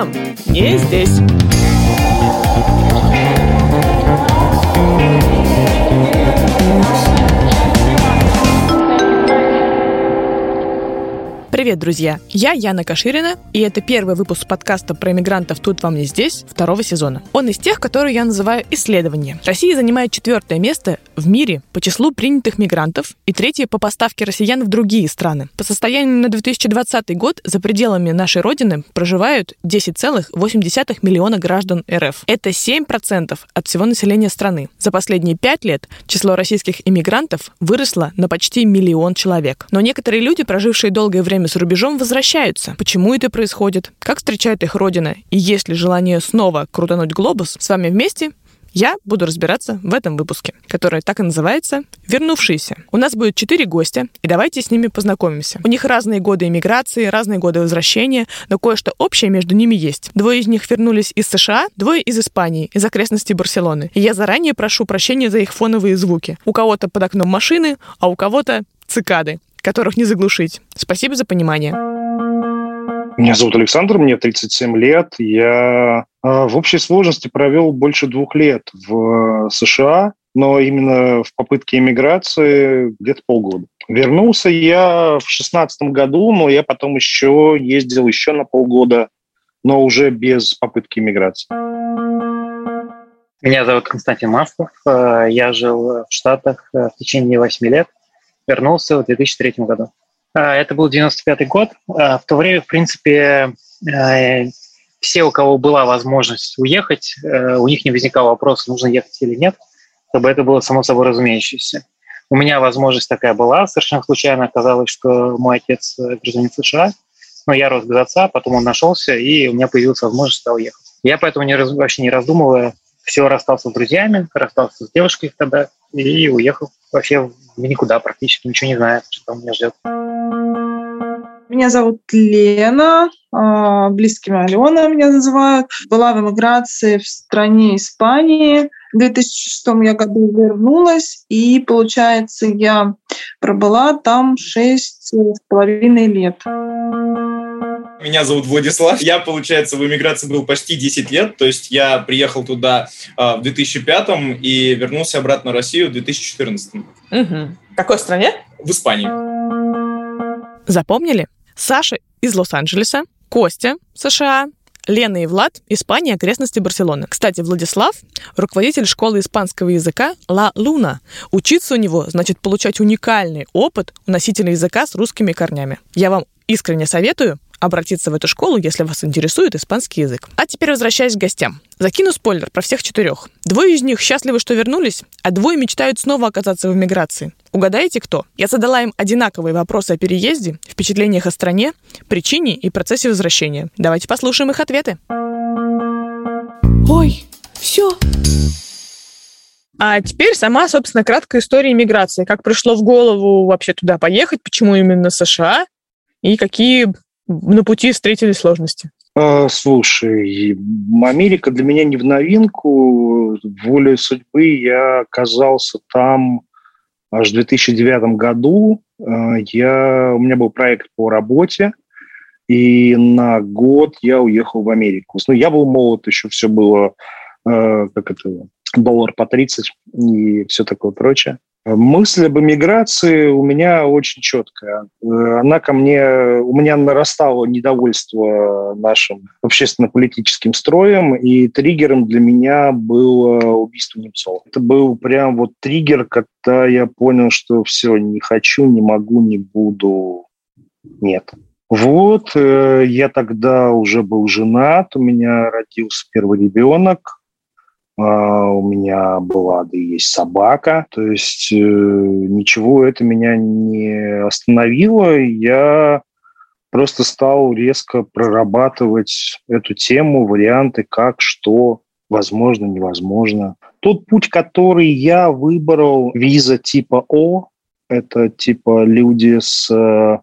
вам не здесь. Привет, друзья! Я Яна Каширина, и это первый выпуск подкаста про иммигрантов «Тут вам не здесь» второго сезона. Он из тех, которые я называю исследования. Россия занимает четвертое место в мире по числу принятых мигрантов и третье по поставке россиян в другие страны. По состоянию на 2020 год за пределами нашей родины проживают 10,8 миллиона граждан РФ. Это 7% от всего населения страны. За последние пять лет число российских иммигрантов выросло на почти миллион человек. Но некоторые люди, прожившие долгое время рубежом возвращаются. Почему это происходит? Как встречает их родина? И есть ли желание снова крутануть глобус? С вами вместе я буду разбираться в этом выпуске, который так и называется «Вернувшиеся». У нас будет четыре гостя, и давайте с ними познакомимся. У них разные годы иммиграции, разные годы возвращения, но кое-что общее между ними есть. Двое из них вернулись из США, двое из Испании, из окрестностей Барселоны. И я заранее прошу прощения за их фоновые звуки. У кого-то под окном машины, а у кого-то цикады которых не заглушить. Спасибо за понимание. Меня зовут Александр, мне 37 лет. Я а, в общей сложности провел больше двух лет в США, но именно в попытке иммиграции где-то полгода. Вернулся я в шестнадцатом году, но я потом еще ездил еще на полгода, но уже без попытки иммиграции. Меня зовут Константин Маслов. Э, я жил в Штатах э, в течение восьми лет вернулся в 2003 году. А, это был 95 год. А, в то время, в принципе, э, все, у кого была возможность уехать, э, у них не возникал вопроса, нужно ехать или нет, чтобы это было само собой разумеющееся. У меня возможность такая была. Совершенно случайно оказалось, что мой отец гражданин США, но я рос без отца, потом он нашелся, и у меня появилась возможность туда уехать. Я поэтому не, вообще не раздумывая, все расстался с друзьями, расстался с девушкой тогда и уехал вообще никуда, практически ничего не знаю, что там меня ждет. Меня зовут Лена, а, близкими Алена меня называют. Была в эмиграции в стране Испании. В 2006 я году вернулась, и, получается, я пробыла там шесть с половиной лет. Меня зовут Владислав. Я, получается, в эмиграции был почти 10 лет. То есть я приехал туда э, в 2005 и вернулся обратно в Россию в 2014. Угу. В какой стране? В Испании. Запомнили? Саша из Лос-Анджелеса, Костя, США, Лена и Влад, Испания, окрестности Барселоны. Кстати, Владислав – руководитель школы испанского языка «Ла Луна». Учиться у него значит получать уникальный опыт у носителя языка с русскими корнями. Я вам искренне советую обратиться в эту школу, если вас интересует испанский язык. А теперь возвращаясь к гостям. Закину спойлер про всех четырех. Двое из них счастливы, что вернулись, а двое мечтают снова оказаться в эмиграции. Угадаете, кто? Я задала им одинаковые вопросы о переезде, впечатлениях о стране, причине и процессе возвращения. Давайте послушаем их ответы. Ой, все. А теперь сама, собственно, краткая история иммиграции. Как пришло в голову вообще туда поехать, почему именно США и какие на пути встретили сложности? А, слушай, Америка для меня не в новинку. Волей судьбы я оказался там аж в 2009 году. А, я, у меня был проект по работе, и на год я уехал в Америку. Ну, я был молод, еще все было, а, как это, доллар по 30 и все такое прочее. Мысль об эмиграции у меня очень четкая. Она ко мне, у меня нарастало недовольство нашим общественно-политическим строем, и триггером для меня было убийство Немцова. Это был прям вот триггер, когда я понял, что все, не хочу, не могу, не буду, нет. Вот, э, я тогда уже был женат, у меня родился первый ребенок, у меня была, да и есть собака, то есть э, ничего это меня не остановило, я просто стал резко прорабатывать эту тему, варианты, как, что, возможно, невозможно. Тот путь, который я выбрал, виза типа О, это типа люди с э,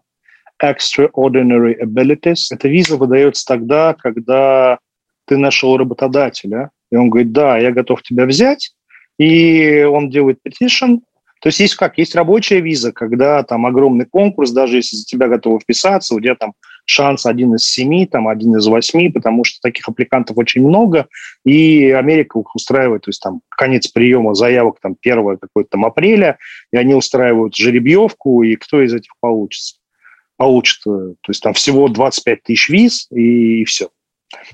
extraordinary abilities. Эта виза выдается тогда, когда ты нашел работодателя, и он говорит, да, я готов тебя взять. И он делает petition. То есть есть как? Есть рабочая виза, когда там огромный конкурс, даже если за тебя готовы вписаться, у тебя там шанс один из семи, там один из восьми, потому что таких аппликантов очень много, и Америка их устраивает, то есть там конец приема заявок там 1 какой-то там апреля, и они устраивают жеребьевку, и кто из этих получится? Получит, э, то есть там всего 25 тысяч виз, и все.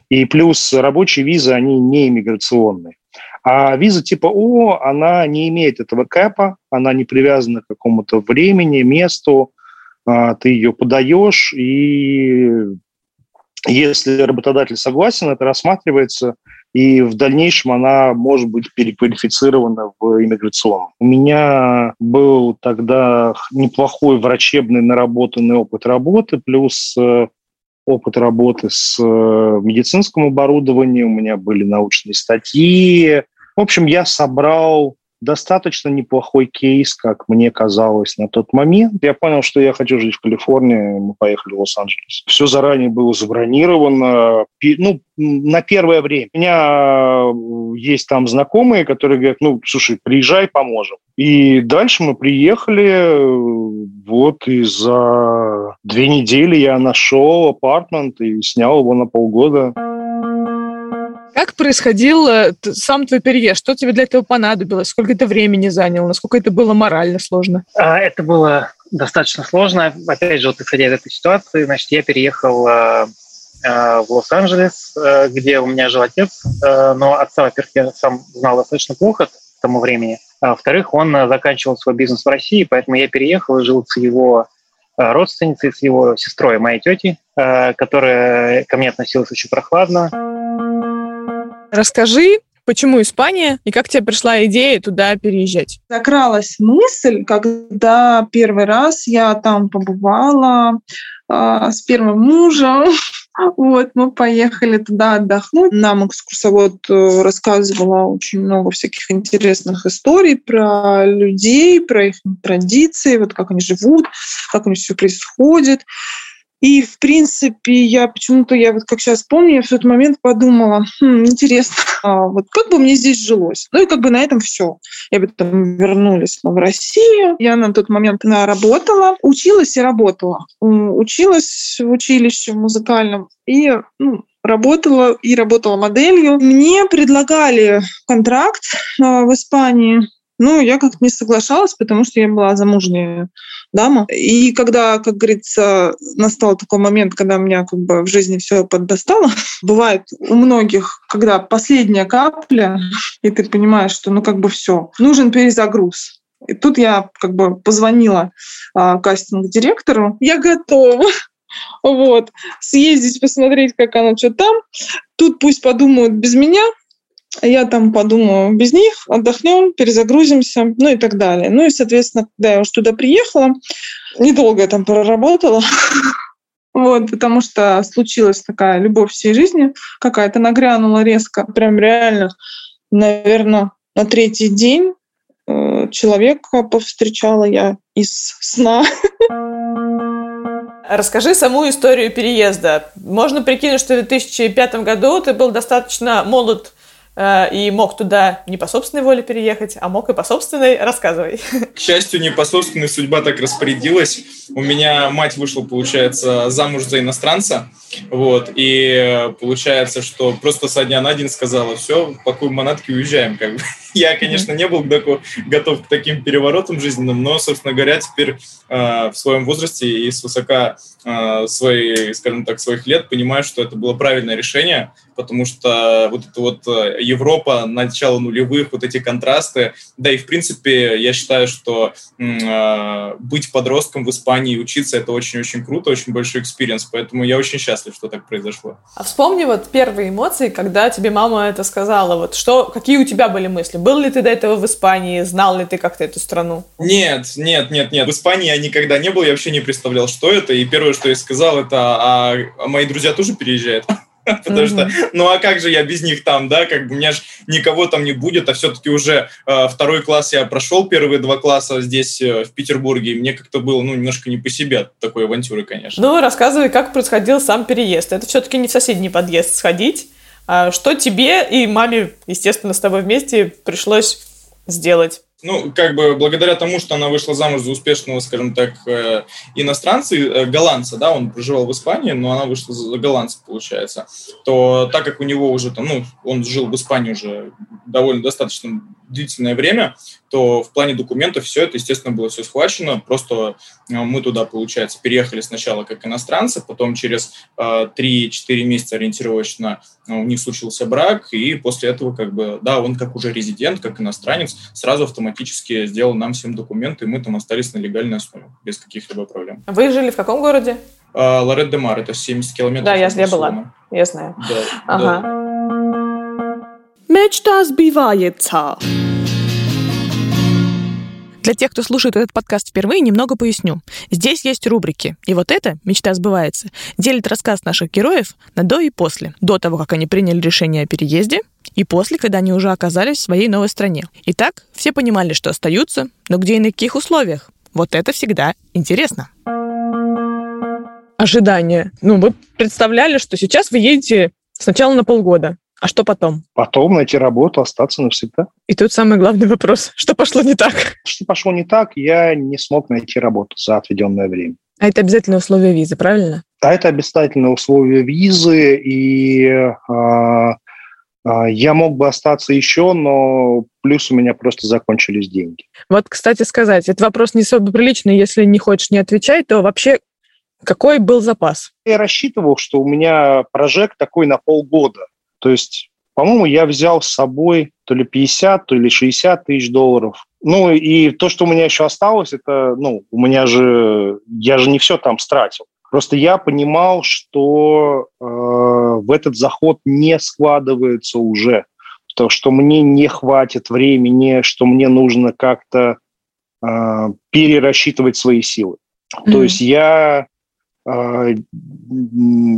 И плюс рабочие визы, они не иммиграционные. А виза типа О, она не имеет этого кэпа, она не привязана к какому-то времени, месту, а, ты ее подаешь, и если работодатель согласен, это рассматривается, и в дальнейшем она может быть переквалифицирована в иммиграционном. У меня был тогда неплохой врачебный наработанный опыт работы, плюс э, опыт работы с э, медицинским оборудованием, у меня были научные статьи, в общем, я собрал достаточно неплохой кейс, как мне казалось на тот момент. Я понял, что я хочу жить в Калифорнии, мы поехали в Лос-Анджелес. Все заранее было забронировано, ну, на первое время. У меня э, есть там знакомые, которые говорят, ну, слушай, приезжай, поможем. И дальше мы приехали, вот, и за две недели я нашел апартмент и снял его на полгода. Как происходил э, сам твой переезд? Что тебе для этого понадобилось? Сколько это времени заняло? Насколько это было морально сложно? А, это было достаточно сложно. Опять же, вот исходя из этой ситуации, значит, я переехал э, э, в Лос-Анджелес, где у меня жил отец, но отца, во-первых, я сам знал достаточно плохо к тому времени. А во-вторых, он заканчивал свой бизнес в России, поэтому я переехал и жил с его родственницей, с его сестрой, моей тети, которая ко мне относилась очень прохладно. Расскажи, Почему Испания и как тебе пришла идея туда переезжать? Закралась мысль, когда первый раз я там побывала э, с первым мужем. Вот, мы поехали туда отдохнуть. Нам экскурсовод э, рассказывала очень много всяких интересных историй про людей, про их традиции, вот как они живут, как у них все происходит. И, в принципе, я почему-то, я вот как сейчас помню, я в тот момент подумала, хм, интересно, а вот как бы мне здесь жилось? Ну и как бы на этом все. Я бы там вернулись в Россию. Я на тот момент работала, училась и работала. Училась в училище музыкальном и ну, работала и работала моделью. Мне предлагали контракт а, в Испании ну, я как-то не соглашалась, потому что я была замужняя дама. И когда, как говорится, настал такой момент, когда меня как бы в жизни все поддостало, бывает у многих, когда последняя капля, и ты понимаешь, что ну как бы все, нужен перезагруз. И тут я как бы позвонила а, кастинг-директору. Я готова вот, съездить, посмотреть, как она что там. Тут пусть подумают без меня, я там подумаю без них, отдохнем, перезагрузимся, ну и так далее. Ну и, соответственно, когда я уже туда приехала, недолго я там проработала, вот, потому что случилась такая любовь всей жизни, какая-то нагрянула резко, прям реально, наверное, на третий день э, человека повстречала я из сна. Расскажи саму историю переезда. Можно прикинуть, что в 2005 году ты был достаточно молод и мог туда не по собственной воле переехать, а мог и по собственной. Рассказывай. К счастью, не по собственной судьба так распорядилась. У меня мать вышла, получается, замуж за иностранца. Вот, и получается, что просто со дня на день сказала, все, пакуем манатки, уезжаем, как бы. Я, конечно, не был готов к таким переворотам жизненным, но, собственно говоря, теперь э, в своем возрасте и с высока э, своей, скажем так, своих лет понимаю, что это было правильное решение, потому что вот эта вот э, Европа, начало нулевых, вот эти контрасты, да и в принципе я считаю, что э, быть подростком в Испании и учиться это очень-очень круто, очень большой experience, поэтому я очень счастлив, что так произошло. А вспомни вот первые эмоции, когда тебе мама это сказала, вот что, какие у тебя были мысли? Был ли ты до этого в Испании? Знал ли ты как-то эту страну? Нет, нет, нет, нет. В Испании я никогда не был, я вообще не представлял, что это. И первое, что я сказал, это, а, а мои друзья тоже переезжают? Потому что, ну а как же я без них там, да, как бы у меня же никого там не будет, а все-таки уже э, второй класс я прошел, первые два класса здесь, э, в Петербурге, и мне как-то было, ну, немножко не по себе от такой авантюры, конечно. Ну, рассказывай, как происходил сам переезд. Это все-таки не в соседний подъезд сходить, а что тебе и маме, естественно, с тобой вместе пришлось сделать? Ну, как бы благодаря тому, что она вышла замуж за успешного, скажем так, э, иностранца, э, голландца, да, он проживал в Испании, но она вышла за голландца, получается, то так как у него уже там, ну, он жил в Испании уже довольно достаточно длительное время, то в плане документов все это, естественно, было все схвачено. Просто э, мы туда, получается, переехали сначала как иностранцы, потом через э, 3-4 месяца ориентировочно у них случился брак, и после этого, как бы, да, он как уже резидент, как иностранец, сразу автоматически сделал нам всем документы, и мы там остались на легальной основе, без каких-либо проблем. Вы жили в каком городе? Э, Лорет де Мар, это 70 километров. Да, я, я была, я знаю. Да, ага. да. Мечта сбивается. Для тех, кто слушает этот подкаст впервые, немного поясню. Здесь есть рубрики. И вот это «Мечта сбывается» делит рассказ наших героев на до и после. До того, как они приняли решение о переезде, и после, когда они уже оказались в своей новой стране. Итак, все понимали, что остаются, но где и на каких условиях. Вот это всегда интересно. Ожидания. Ну, вы представляли, что сейчас вы едете сначала на полгода, а что потом? Потом найти работу, остаться навсегда. И тут самый главный вопрос. Что пошло не так? Что пошло не так, я не смог найти работу за отведенное время. А это обязательное условие визы, правильно? А это обязательное условие визы, и а, а, я мог бы остаться еще, но плюс у меня просто закончились деньги. Вот, кстати сказать, это вопрос не особо приличный, если не хочешь не отвечать, то вообще какой был запас? Я рассчитывал, что у меня прожект такой на полгода. То есть, по-моему, я взял с собой то ли 50, то ли 60 тысяч долларов. Ну, и то, что у меня еще осталось, это, ну, у меня же, я же не все там стратил. Просто я понимал, что э, в этот заход не складывается уже, то, что мне не хватит времени, что мне нужно как-то э, перерасчитывать свои силы. Mm-hmm. То есть я, э,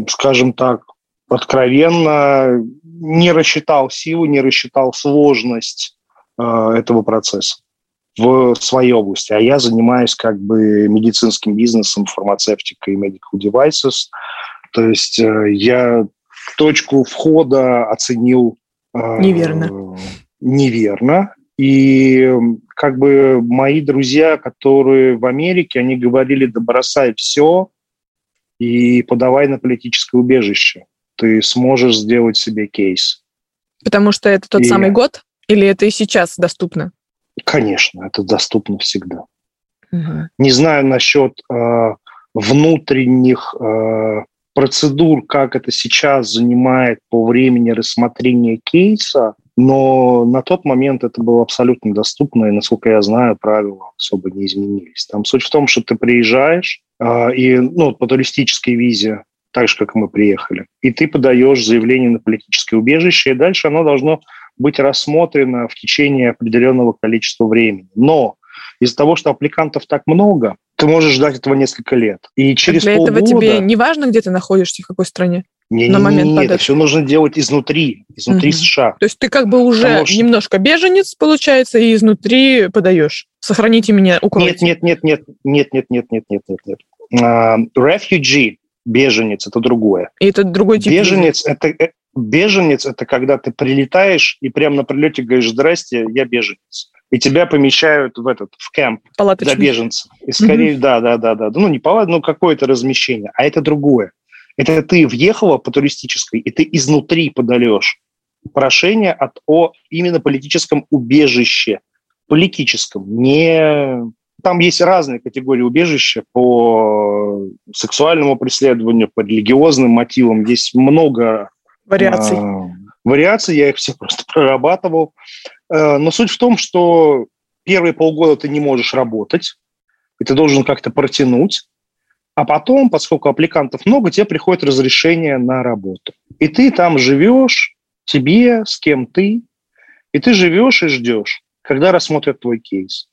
скажем так, откровенно не рассчитал силу, не рассчитал сложность э, этого процесса в своей области. А я занимаюсь как бы медицинским бизнесом, фармацевтикой и medical devices. То есть э, я точку входа оценил э, неверно. Неверно. И как бы мои друзья, которые в Америке, они говорили, да бросай все и подавай на политическое убежище ты сможешь сделать себе кейс. Потому что это тот и... самый год? Или это и сейчас доступно? Конечно, это доступно всегда. Угу. Не знаю насчет э, внутренних э, процедур, как это сейчас занимает по времени рассмотрения кейса, но на тот момент это было абсолютно доступно, и, насколько я знаю, правила особо не изменились. Там суть в том, что ты приезжаешь, э, и ну, по туристической визе так же, как мы приехали. И ты подаешь заявление на политическое убежище, и дальше оно должно быть рассмотрено в течение определенного количества времени. Но из-за того, что аппликантов так много, ты можешь ждать этого несколько лет. И через Для полгода... этого тебе не важно, где ты находишься, в какой стране? Не, на не, момент не, не, это все нужно делать изнутри, изнутри угу. США. То есть ты как бы уже Потому что... немножко беженец, получается, и изнутри подаешь. Сохраните меня, укройте. Нет, нет, нет, нет, нет, нет, нет, нет, нет, нет. Uh, refugee беженец – это другое. И это другой тип Беженец – это э, беженец – это когда ты прилетаешь и прямо на прилете говоришь «Здрасте, я беженец». И тебя помещают в этот, в кемп Палаточный. для беженцев. И скорее, mm да, да, да, да. Ну, не палат, ну, какое-то размещение. А это другое. Это ты въехала по туристической, и ты изнутри подаешь прошение от, о именно политическом убежище. Политическом, не там есть разные категории убежища по сексуальному преследованию, по религиозным мотивам. Есть много вариаций. Э, вариаций, я их все просто прорабатывал. Э, но суть в том, что первые полгода ты не можешь работать, и ты должен как-то протянуть. А потом, поскольку аппликантов много, тебе приходит разрешение на работу. И ты там живешь, тебе, с кем ты, и ты живешь и ждешь, когда рассмотрят твой кейс.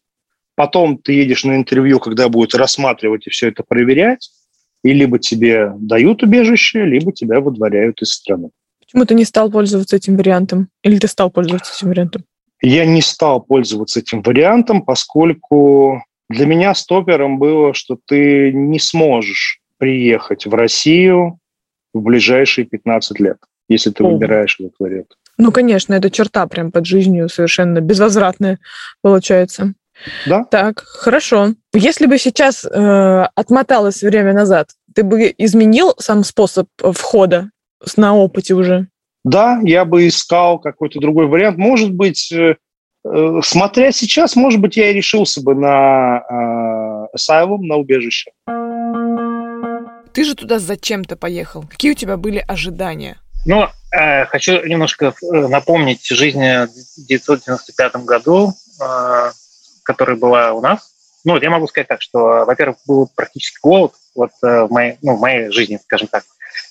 Потом ты едешь на интервью, когда будут рассматривать и все это проверять, и либо тебе дают убежище, либо тебя выдворяют из страны. Почему ты не стал пользоваться этим вариантом? Или ты стал пользоваться этим вариантом? Я не стал пользоваться этим вариантом, поскольку для меня стопером было, что ты не сможешь приехать в Россию в ближайшие 15 лет, если ты О. выбираешь этот вариант. Ну, конечно, эта черта прям под жизнью совершенно безвозвратная получается. Да. Так, хорошо. Если бы сейчас э, отмоталось время назад, ты бы изменил сам способ входа на опыте уже? Да, я бы искал какой-то другой вариант. Может быть, э, э, смотря сейчас, может быть, я и решился бы на э, asylum, на убежище. Ты же туда зачем-то поехал. Какие у тебя были ожидания? Ну, э, хочу немножко э, напомнить жизнь в 1995 году, э, которая была у нас. Ну, я могу сказать так, что, во-первых, был практически голод вот, э, в, моей, ну, в моей жизни, скажем так.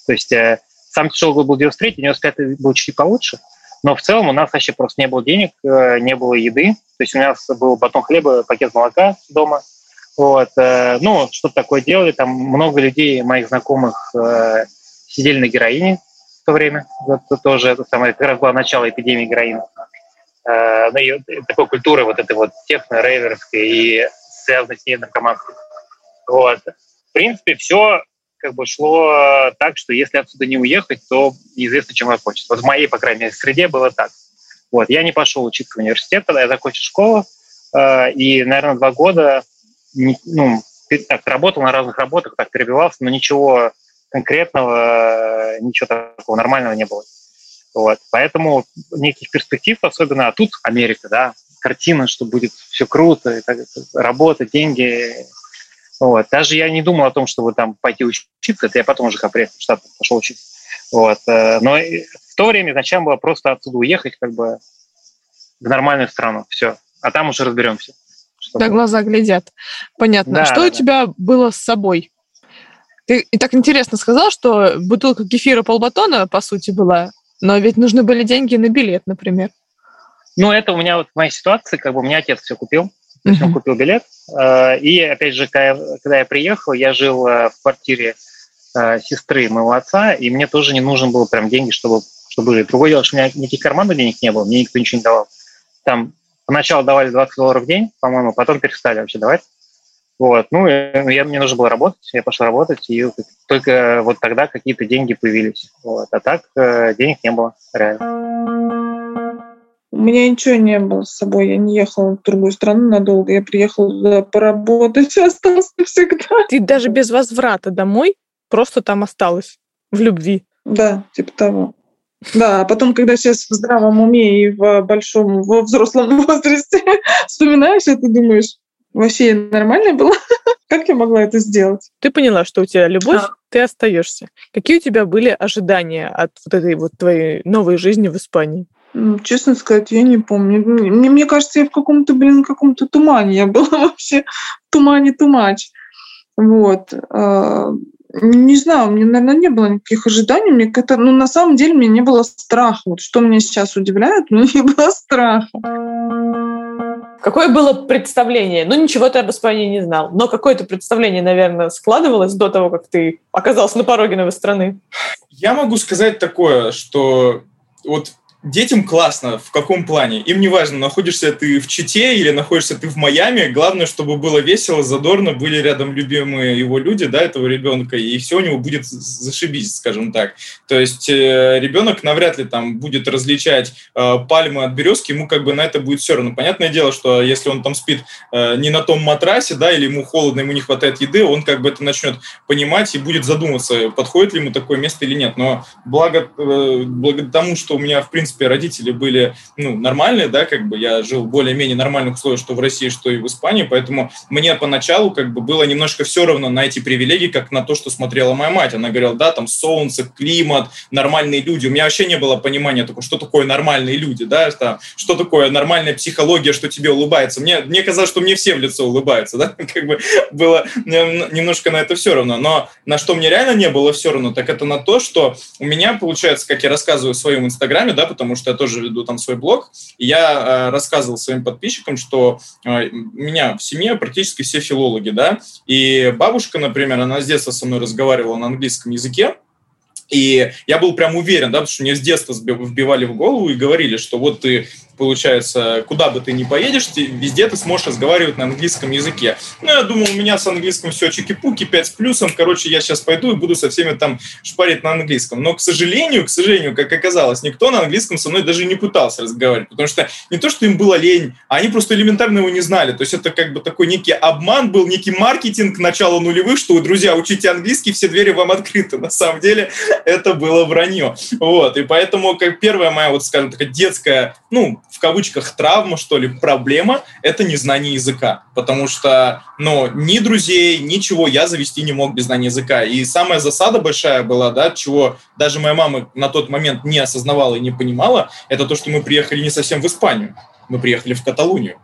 То есть э, сам тяжелый год был 93, 95 был чуть получше, но в целом у нас вообще просто не было денег, э, не было еды. То есть у нас был батон хлеба, пакет молока дома. Вот. Э, ну, что-то такое делали. Там много людей, моих знакомых, сидели на героине в то время. Это тоже это самое, как раз было начало эпидемии героина. Ну, и такой культуры вот этой вот техно-рейверской и связанной с ней наркоманской. Вот. В принципе, все как бы шло так, что если отсюда не уехать, то неизвестно, чем закончится. Вот в моей, по крайней мере, среде было так. Вот. Я не пошел учиться в университет, когда я закончил школу, э, и, наверное, два года ну, так, работал на разных работах, так перебивался, но ничего конкретного, ничего такого нормального не было. Вот. Поэтому никаких перспектив, особенно, а тут Америка, да, картина, что будет все круто, так, работа, деньги, вот. Даже я не думал о том, чтобы там пойти учиться, это я потом уже как приехал в Штаты пошел учиться. Вот. Э, но в то время изначально было просто оттуда уехать как бы в нормальную страну, все. А там уже разберемся. Да, глаза глядят. Понятно. Да, что да, у тебя да. было с собой? Ты и так интересно сказал, что бутылка кефира полбатона, по сути, была, но ведь нужны были деньги на билет, например. Ну, это у меня вот в моей ситуации, как бы у меня отец все купил. То есть он купил билет. Э, и, опять же, когда я, приехал, я жил э, в квартире э, сестры моего отца, и мне тоже не нужен был прям деньги, чтобы, чтобы жить. Другое дело, что у меня никаких карманных денег не было, мне никто ничего не давал. Там поначалу давали 20 долларов в день, по-моему, потом перестали вообще давать. Вот. Ну, и я, мне нужно было работать, я пошел работать, и только вот тогда какие-то деньги появились. Вот. А так денег не было, реально. У меня ничего не было с собой. Я не ехала в другую страну надолго. Я приехала туда поработать, осталась навсегда. Ты даже без возврата домой просто там осталась в любви. Да, типа того. Да, а потом, когда сейчас в здравом уме и в большом, во взрослом возрасте вспоминаешь это, думаешь, вообще нормально было? как я могла это сделать? Ты поняла, что у тебя любовь, да. ты остаешься. Какие у тебя были ожидания от вот этой вот твоей новой жизни в Испании? Ну, честно сказать, я не помню. Мне, мне кажется, я в каком-то, блин, каком-то тумане. Я была вообще в тумане тумач. Вот. А, не знаю, у меня, наверное, не было никаких ожиданий. Мне это, ну, на самом деле, мне не было страха. Вот что меня сейчас удивляет, мне не было страха. Какое было представление? Ну, ничего ты об Испании не знал, но какое-то представление, наверное, складывалось до того, как ты оказался на пороге новой страны? Я могу сказать такое, что вот Детям классно. В каком плане? Им не важно, находишься ты в Чите или находишься ты в Майами. Главное, чтобы было весело, задорно, были рядом любимые его люди, да, этого ребенка, и все у него будет зашибись, скажем так. То есть э, ребенок навряд ли там будет различать э, пальмы от березки, ему как бы на это будет все равно. Понятное дело, что если он там спит э, не на том матрасе, да, или ему холодно, ему не хватает еды, он как бы это начнет понимать и будет задумываться, подходит ли ему такое место или нет. Но благо, э, благо тому, что у меня, в принципе, принципе, родители были ну, нормальные, да, как бы я жил в более-менее нормальных условиях, что в России, что и в Испании, поэтому мне поначалу как бы было немножко все равно на эти привилегии, как на то, что смотрела моя мать. Она говорила, да, там солнце, климат, нормальные люди. У меня вообще не было понимания такого, что такое нормальные люди, да, что, что такое нормальная психология, что тебе улыбается. Мне, мне казалось, что мне все в лицо улыбаются, да, как бы было немножко на это все равно. Но на что мне реально не было все равно, так это на то, что у меня, получается, как я рассказываю в своем инстаграме, да, потому что я тоже веду там свой блог, и я э, рассказывал своим подписчикам, что э, у меня в семье практически все филологи, да, и бабушка, например, она с детства со мной разговаривала на английском языке, и я был прям уверен, да, потому что мне с детства вбивали в голову и говорили, что вот ты получается, куда бы ты ни поедешь, везде ты сможешь разговаривать на английском языке. Ну, я думал, у меня с английском все чики-пуки, 5 с плюсом, короче, я сейчас пойду и буду со всеми там шпарить на английском. Но, к сожалению, к сожалению, как оказалось, никто на английском со мной даже не пытался разговаривать, потому что не то, что им было лень, а они просто элементарно его не знали. То есть это как бы такой некий обман был, некий маркетинг начала нулевых, что, друзья, учите английский, все двери вам открыты. На самом деле это было вранье. Вот, и поэтому как первая моя, вот скажем, такая детская, ну, в кавычках травма, что ли, проблема – это незнание языка. Потому что, ну, ни друзей, ничего я завести не мог без знания языка. И самая засада большая была, да, чего даже моя мама на тот момент не осознавала и не понимала, это то, что мы приехали не совсем в Испанию, мы приехали в Каталунию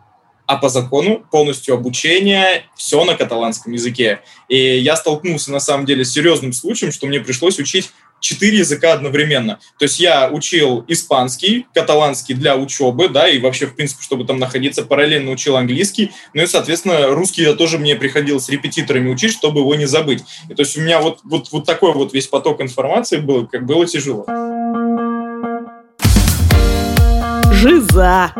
а по закону полностью обучение, все на каталанском языке. И я столкнулся на самом деле с серьезным случаем, что мне пришлось учить четыре языка одновременно. То есть я учил испанский, каталанский для учебы, да, и вообще, в принципе, чтобы там находиться, параллельно учил английский, ну и, соответственно, русский я тоже мне приходилось репетиторами учить, чтобы его не забыть. И то есть у меня вот, вот, вот такой вот весь поток информации был, как было тяжело. Жиза!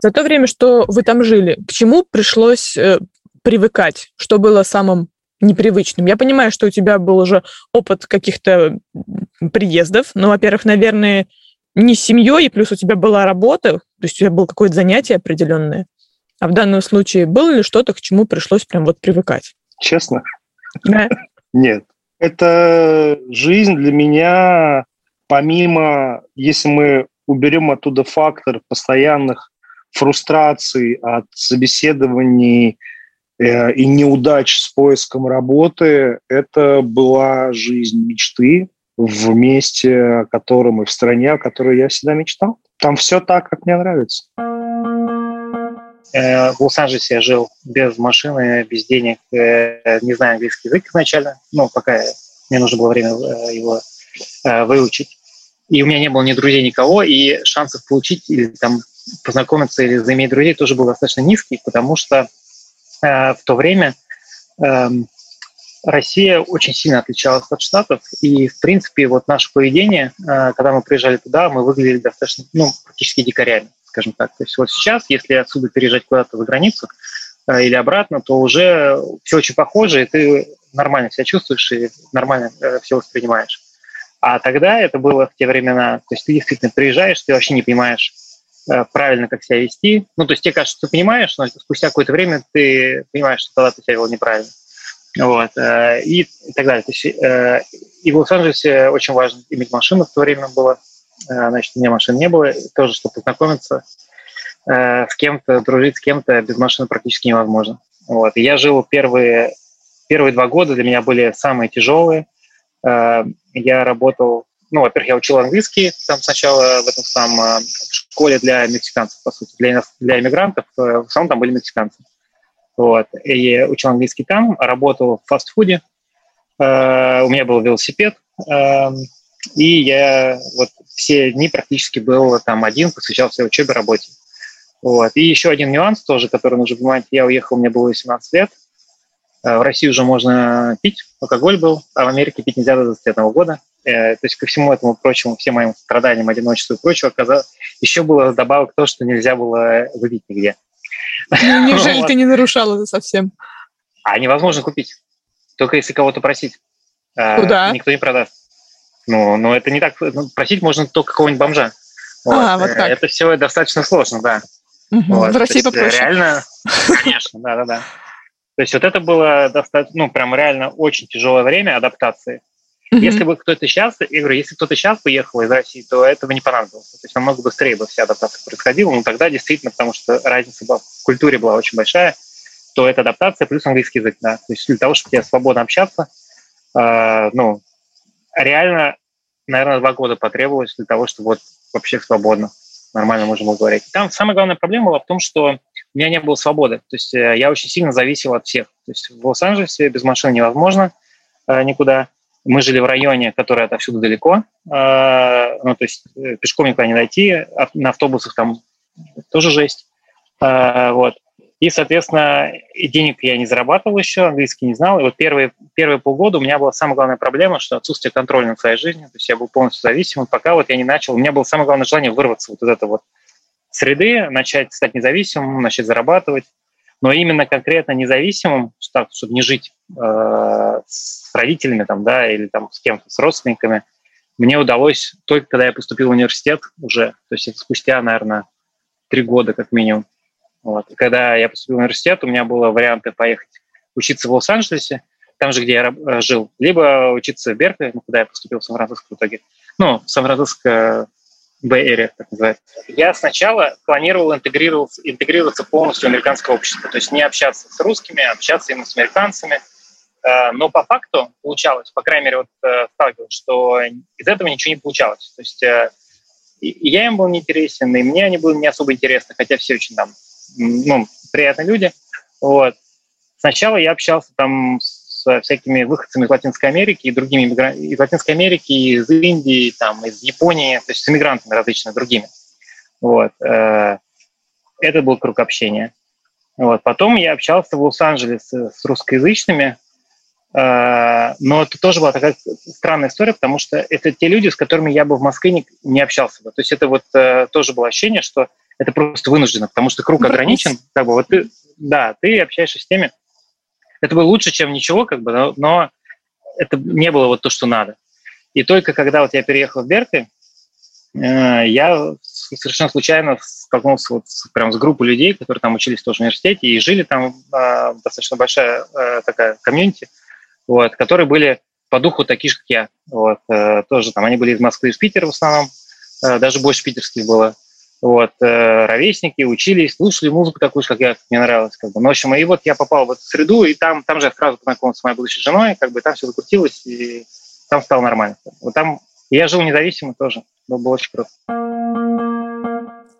За то время, что вы там жили, к чему пришлось э, привыкать? Что было самым непривычным. Я понимаю, что у тебя был уже опыт каких-то приездов, но, во-первых, наверное, не с семьей, и плюс у тебя была работа, то есть у тебя было какое-то занятие определенное. А в данном случае было ли что-то, к чему пришлось прям вот привыкать? Честно? Да. Нет. Это жизнь для меня, помимо, если мы уберем оттуда фактор постоянных фрустраций от собеседований, и неудач с поиском работы, это была жизнь мечты в месте, о котором и в стране, о которой я всегда мечтал. Там все так, как мне нравится. Э, в Лос-Анджелесе я жил без машины, без денег, э, не знаю английский язык изначально, ну, пока мне нужно было время его выучить. И у меня не было ни друзей, никого, и шансов получить или там познакомиться или заиметь друзей тоже был достаточно низкий, потому что Э, в то время эм, Россия очень сильно отличалась от Штатов, и, в принципе, вот наше поведение, э, когда мы приезжали туда, мы выглядели достаточно, ну, практически дикарями, скажем так. То есть вот сейчас, если отсюда переезжать куда-то за границу э, или обратно, то уже все очень похоже, и ты нормально себя чувствуешь и нормально все воспринимаешь. А тогда это было в те времена, то есть ты действительно приезжаешь, ты вообще не понимаешь, Э, правильно, как себя вести. Ну, то есть тебе кажется, ты понимаешь, но спустя какое-то время ты понимаешь, что тогда ты себя вел неправильно. Вот, э, и, так далее. То есть, э, и в Лос-Анджелесе очень важно иметь машину в то время было. Значит, у меня машины не было. Тоже, чтобы познакомиться с кем-то, дружить с кем-то без машины практически невозможно. Вот. Я жил первые, первые два года, для меня были самые тяжелые. Я работал ну, во-первых, я учил английский там сначала в этом самом школе для мексиканцев, по сути, для, для иммигрантов. Э, в основном там были мексиканцы. Вот. И учил английский там, работал в фастфуде. Uh, у меня был велосипед, uh, и я вот все дни практически был там один, посвящал своей учебе, работе. Вот. И еще один нюанс тоже, который нужно понимать. Я уехал, мне было 18 лет. Uh, в России уже можно пить, алкоголь был, а в Америке пить нельзя до 21 года. Э, то есть ко всему этому прочему, всем моим страданиям, одиночеству и прочему, оказалось, еще было добавок то, что нельзя было выпить нигде. Ну, неужели ты не нарушал это совсем? А невозможно купить. Только если кого-то просить. Куда? Никто не продаст. Ну, но это не так. Ну, просить можно только какого-нибудь бомжа. Вот. А, вот так. Это все достаточно сложно, да. Угу. Вот. В России попроще. Реально, конечно, да-да-да. То есть вот это было достаточно, ну, прям реально очень тяжелое время адаптации. Mm-hmm. Если бы кто-то сейчас, я говорю, если кто-то сейчас поехал из России, то этого не понадобилось. То есть намного быстрее бы вся адаптация происходила. Но тогда действительно, потому что разница была, в культуре была очень большая, то это адаптация плюс английский язык. Да. То есть для того, чтобы тебе свободно общаться, э, ну, реально, наверное, два года потребовалось для того, чтобы вот вообще свободно, нормально можно было говорить. Там самая главная проблема была в том, что у меня не было свободы. То есть э, я очень сильно зависел от всех. То есть в Лос-Анджелесе без машины невозможно э, никуда. Мы жили в районе, который отовсюду далеко, э, ну, то есть пешком никуда не дойти, на автобусах там тоже жесть. Вот. И, соответственно, и денег я не зарабатывал еще, английский не знал. И вот первые, первые полгода у меня была самая главная проблема, что отсутствие контроля над своей жизнью. То есть я был полностью зависимым, пока вот я не начал. У меня было самое главное желание вырваться вот из этого вот среды, начать стать независимым, начать зарабатывать. Но именно конкретно независимым, чтобы не жить э, с родителями там, да, или там с кем-то, с родственниками, мне удалось только когда я поступил в университет уже, то есть это спустя, наверное, три года как минимум. Вот. И когда я поступил в университет, у меня было варианты поехать учиться в Лос-Анджелесе, там же, где я э, жил, либо учиться в Беркли, ну, куда я поступил в Сан-Франциско в итоге. Ну, Сан-Франциско Bay Area, так называется. Я сначала планировал интегрироваться, интегрироваться полностью в американское общество, то есть не общаться с русскими, а общаться именно с американцами. Э, но по факту получалось, по крайней мере, вот э, сталкивался, что из этого ничего не получалось. То есть и я им был неинтересен, и мне они были не особо интересны, хотя все очень там ну, приятные люди. Вот. Сначала я общался там с всякими выходцами из Латинской Америки и другими из Латинской Америки, из Индии, там, из Японии, то есть с иммигрантами различными другими. Вот. Э, это был круг общения. Вот. Потом я общался в Лос-Анджелесе с русскоязычными, э, но это тоже была такая странная история, потому что это те люди, с которыми я бы в Москве не, не общался бы. То есть это вот э, тоже было ощущение, что это просто вынуждено, потому что круг ограничен. Как бы, вот ты, да, ты общаешься с теми. Это было лучше, чем ничего, как бы, но, но это не было вот то, что надо. И только когда вот я переехал в Беркли, э, я совершенно случайно столкнулся вот с, прям с группой людей, которые там учились в университете и жили там э, достаточно большая э, такая комьюнити, вот, которые были по духу такие же, как я. Вот, э, тоже там они были из Москвы, из Питера в основном, э, даже больше питерских было вот, э, ровесники, учились, слушали музыку такую же, как я, мне нравилось. Как бы. Ну, в общем, и вот я попал в эту среду, и там, там же я сразу познакомился с моей будущей женой, как бы там все закрутилось, и там стало нормально. Вот там я жил независимо тоже, было, было очень круто.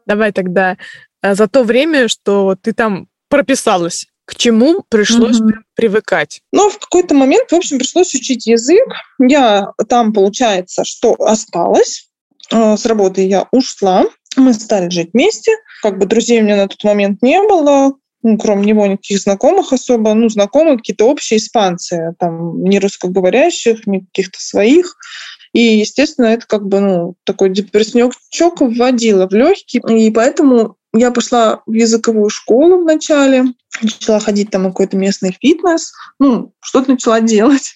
Давай тогда э, за то время, что ты там прописалась, к чему пришлось угу. привыкать? Ну, в какой-то момент, в общем, пришлось учить язык. Я там, получается, что осталось. Э, с работы я ушла. Мы стали жить вместе. Как бы друзей у меня на тот момент не было, ну, кроме него никаких знакомых особо. Ну, знакомые какие-то общие испанцы, там, не русскоговорящих, ни каких-то своих. И, естественно, это как бы ну, такой депресснячок вводило в легкий. И поэтому я пошла в языковую школу вначале, начала ходить там какой-то местный фитнес, ну, что-то начала делать.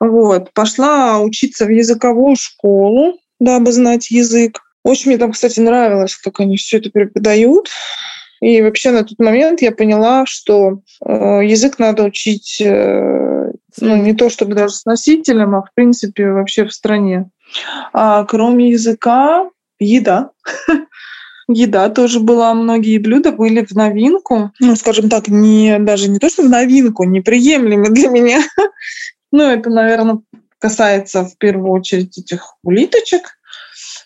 Вот. Пошла учиться в языковую школу, дабы знать язык. Очень мне там, кстати, нравилось, как они все это преподают. И вообще на тот момент я поняла, что э, язык надо учить э, ну, не то чтобы даже с носителем, а в принципе вообще в стране. А кроме языка, еда. Еда тоже была, многие блюда были в новинку. Ну, скажем так, не, даже не то, что в новинку, неприемлемы для меня. ну, это, наверное, касается в первую очередь этих улиточек.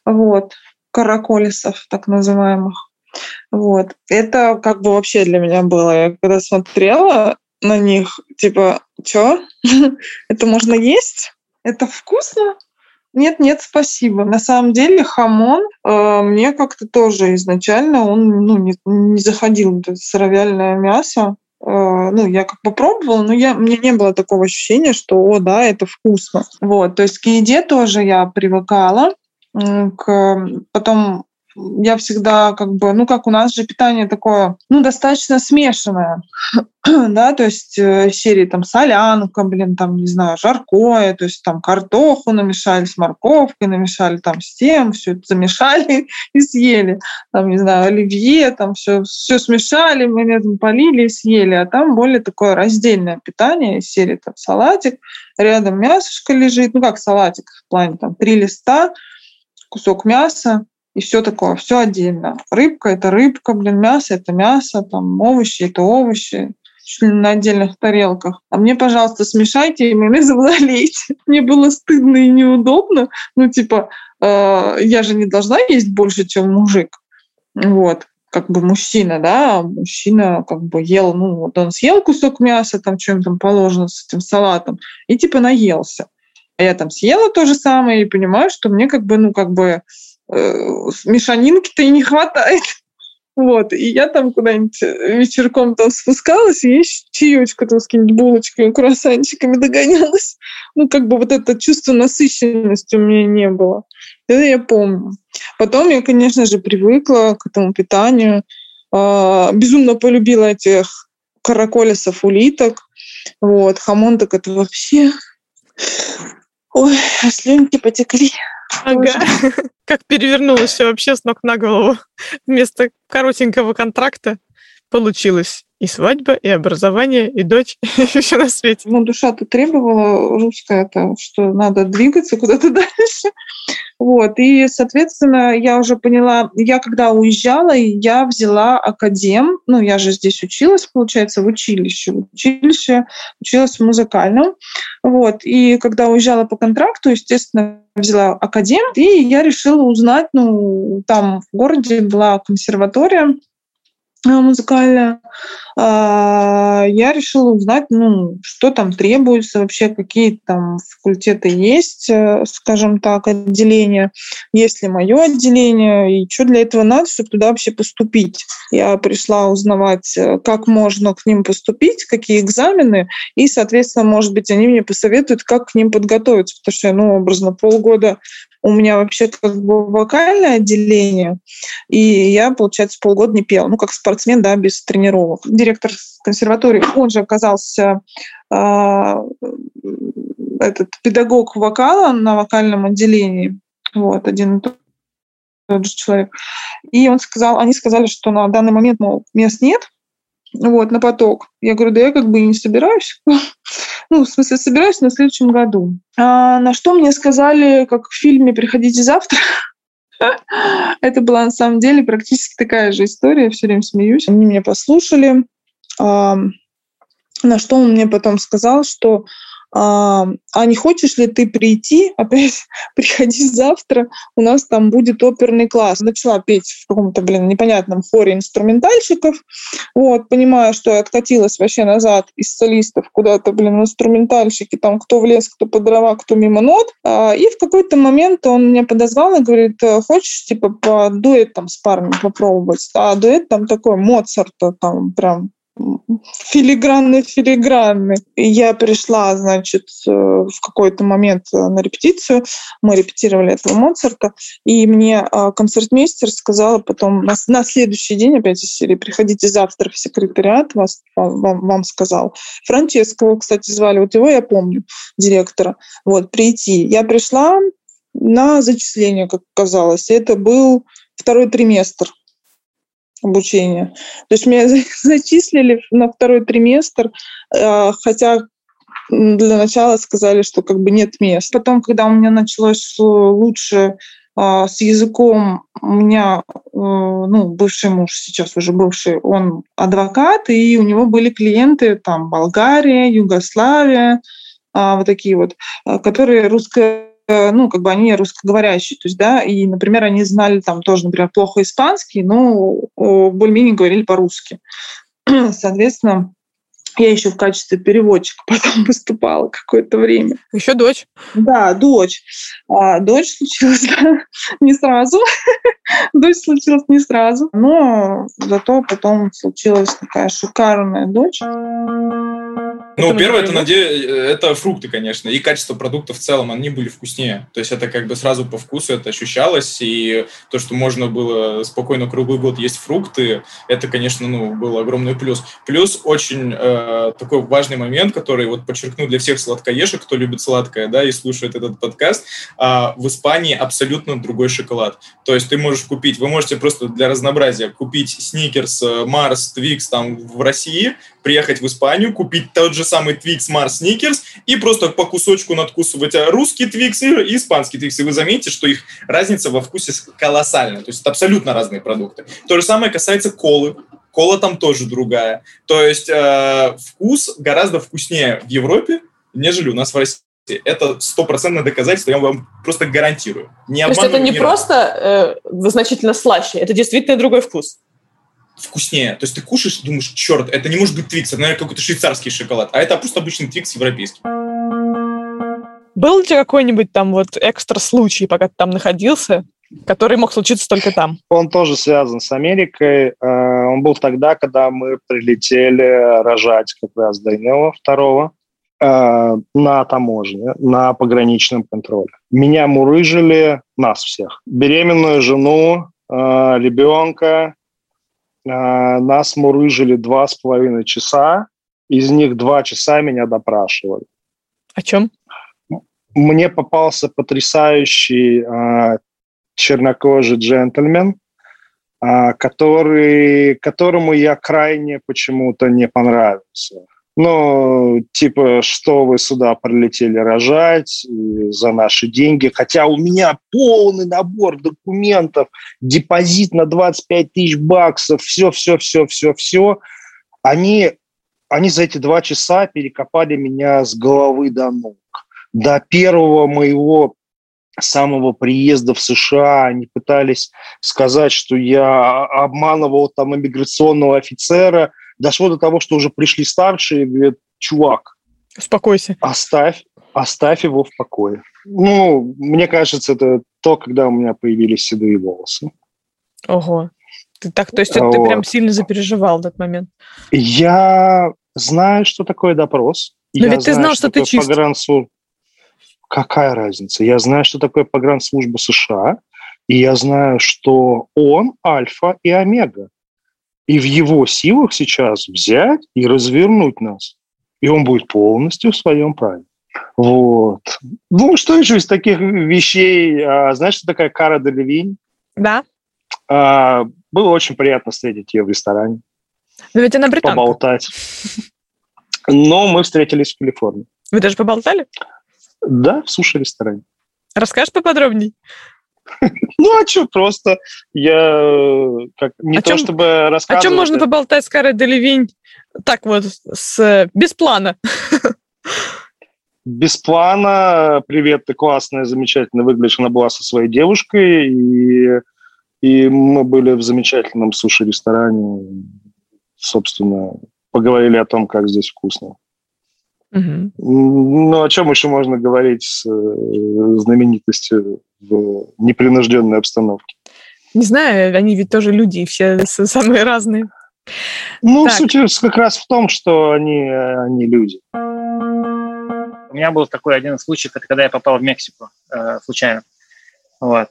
Вот караколисов, так называемых. Вот. Это как бы вообще для меня было. Я когда смотрела на них, типа, что? Это можно есть? Это вкусно? Нет, нет, спасибо. На самом деле хамон э, мне как-то тоже изначально он ну, не, не заходил. Это сыровяльное мясо. Э, ну, я как попробовала, но я, мне не было такого ощущения, что, о, да, это вкусно. Вот, то есть к еде тоже я привыкала к потом я всегда как бы, ну как у нас же питание такое, ну достаточно смешанное, да, то есть э, серии там солянка, блин, там, не знаю, жаркое, то есть там картоху намешали с морковкой, намешали там с тем, все это замешали и съели, там, не знаю, оливье, там все, все смешали, мы этом полили и съели, а там более такое раздельное питание, серии там салатик, рядом мясышко лежит, ну как салатик в плане там три листа, кусок мяса и все такое, все отдельно. Рыбка – это рыбка, блин, мясо – это мясо, там овощи – это овощи, на отдельных тарелках. А мне, пожалуйста, смешайте и майонезом залейте. Мне было стыдно и неудобно. Ну, типа, э, я же не должна есть больше, чем мужик. Вот как бы мужчина, да, мужчина как бы ел, ну, вот он съел кусок мяса, там, чем там положено с этим салатом, и типа наелся. А я там съела то же самое и понимаю, что мне как бы, ну, как бы э, мешанинки-то и не хватает. Вот, и я там куда-нибудь вечерком там спускалась, и чаечку там с какими-нибудь булочками, круассанчиками догонялась. Ну, как бы вот это чувство насыщенности у меня не было. Это я помню. Потом я, конечно же, привыкла к этому питанию. А, безумно полюбила этих караколесов, улиток. Вот, хамон так это вообще... Ой, слюнки потекли. Ага. Как перевернулось все вообще с ног на голову. Вместо коротенького контракта получилось и свадьба, и образование, и дочь, и все на свете. Ну, душа-то требовала русская, то, что надо двигаться куда-то дальше. Вот. И, соответственно, я уже поняла, я когда уезжала, я взяла академ, ну, я же здесь училась, получается, в училище, в училище, училась в музыкальном. Вот. И когда уезжала по контракту, естественно, взяла академ, и я решила узнать, ну, там в городе была консерватория, музыкальная, а, я решила узнать, ну, что там требуется, вообще какие там факультеты есть, э, скажем так, отделения, есть ли мое отделение, и что для этого надо, чтобы туда вообще поступить. Я пришла узнавать, э, как можно к ним поступить, какие экзамены, и, соответственно, может быть, они мне посоветуют, как к ним подготовиться, потому что я, ну, образно, полгода у меня вообще как бы вокальное отделение, и я, получается, полгода не пела. Ну, как спортсмен, да, без тренировок. Директор консерватории, он же оказался э, этот педагог вокала на вокальном отделении. Вот, один и тот же человек. И он сказал, они сказали, что на данный момент, мол, мест нет, вот, на поток. Я говорю, да я как бы и не собираюсь. ну, в смысле, собираюсь на следующем году. А на что мне сказали, как в фильме «Приходите завтра», это была на самом деле практически такая же история, я все время смеюсь. Они меня послушали, на что он мне потом сказал, что а, а не хочешь ли ты прийти, опять приходи завтра, у нас там будет оперный класс. Начала петь в каком-то, блин, непонятном хоре инструментальщиков, вот, понимая, что я откатилась вообще назад из солистов куда-то, блин, инструментальщики, там кто в лес, кто по дрова, кто мимо нот. А, и в какой-то момент он меня подозвал и говорит, «Э, хочешь, типа, по дуэт там с парнем попробовать? А дуэт там такой Моцарта, там прям филигранный филигранный. Я пришла, значит, э, в какой-то момент э, на репетицию. Мы репетировали этого Моцарта. И мне э, концертмейстер сказала потом на, на следующий день опять из серии «Приходите завтра в секретариат», вас, вам, вам сказал. Франческо, кстати, звали, вот его я помню, директора. Вот, прийти. Я пришла на зачисление, как казалось. Это был второй триместр обучения. То есть меня зачислили на второй триместр, э, хотя для начала сказали, что как бы нет мест. Потом, когда у меня началось лучше э, с языком, у меня э, ну, бывший муж, сейчас уже бывший, он адвокат, и у него были клиенты там Болгария, Югославия, вот такие вот, которые русское Э, ну, как бы они русскоговорящие, то есть, да, и, например, они знали там тоже, например, плохо испанский, но более-менее говорили по-русски. Соответственно, я еще в качестве переводчика потом выступала какое-то время. Еще дочь? Да, дочь. А, дочь случилась да, не сразу. дочь случилась не сразу, но зато потом случилась такая шикарная дочь. Ну, первое, это, наде... это фрукты, конечно, и качество продуктов в целом, они были вкуснее. То есть это как бы сразу по вкусу это ощущалось, и то, что можно было спокойно круглый год есть фрукты, это, конечно, ну, был огромный плюс. Плюс очень э, такой важный момент, который вот подчеркну для всех сладкоежек, кто любит сладкое, да, и слушает этот подкаст, э, в Испании абсолютно другой шоколад. То есть ты можешь купить, вы можете просто для разнообразия купить сникерс, Марс, Твикс там в России, приехать в Испанию, купить тот же самый Twix Mars Snickers и просто по кусочку надкусывать русский Twix и испанский Twix. И вы заметите, что их разница во вкусе колоссальная. То есть это абсолютно разные продукты. То же самое касается колы. Кола там тоже другая. То есть э, вкус гораздо вкуснее в Европе, нежели у нас в России. Это стопроцентное доказательство, я вам просто гарантирую. Не То есть это не просто э, значительно слаще, это действительно другой вкус вкуснее. То есть ты кушаешь, думаешь, черт, это не может быть твикс, это, наверное, какой-то швейцарский шоколад, а это просто обычный твикс европейский. Был ли у тебя какой-нибудь там вот экстра случай, пока ты там находился, Который мог случиться только там. Он тоже связан с Америкой. Э, он был тогда, когда мы прилетели рожать как раз Данила второго э, на таможне, на пограничном контроле. Меня мурыжили, нас всех. Беременную жену, э, ребенка. Нас мурыжили два с половиной часа. Из них два часа меня допрашивали. О чем? Мне попался потрясающий чернокожий джентльмен, а, который, которому я крайне почему-то не понравился. Ну, типа, что вы сюда прилетели рожать за наши деньги, хотя у меня полный набор документов, депозит на 25 тысяч баксов, все, все, все, все, все. Они, они за эти два часа перекопали меня с головы до ног. До первого моего самого приезда в США они пытались сказать, что я обманывал там иммиграционного офицера. Дошло до того, что уже пришли старшие и говорят, чувак, успокойся. Оставь, оставь его в покое. Ну, мне кажется, это то, когда у меня появились седые волосы. Ого. Ты так, то есть вот. ты прям сильно запереживал этот момент? Я знаю, что такое допрос. Но я ведь ты знал, что, что ты чист. Погранцу какая разница? Я знаю, что такое погранслужба США, и я знаю, что он альфа и омега. И в его силах сейчас взять и развернуть нас. И он будет полностью в своем праве. Вот. Ну, что еще из таких вещей? А, знаешь, что такая Кара Делевинь? Да. А, было очень приятно встретить ее в ресторане. Но ведь она британка. Поболтать. Но мы встретились в Калифорнии. Вы даже поболтали? Да, в суши-ресторане. Расскажешь поподробней? Ну, а что, просто я как, не о то чем, чтобы рассказывать... О чем можно поболтать с Карой Делевинь так вот, с, без плана? Без плана. Привет, ты классная, замечательно выглядишь. Она была со своей девушкой, и, и мы были в замечательном суши-ресторане. Собственно, поговорили о том, как здесь вкусно. Угу. Ну, о чем еще можно говорить с э, знаменитостью в непринужденной обстановке? Не знаю, они ведь тоже люди, и все самые разные. Ну, так. суть как раз в том, что они, они люди. У меня был такой один случай, когда я попал в Мексику э, случайно. Вот.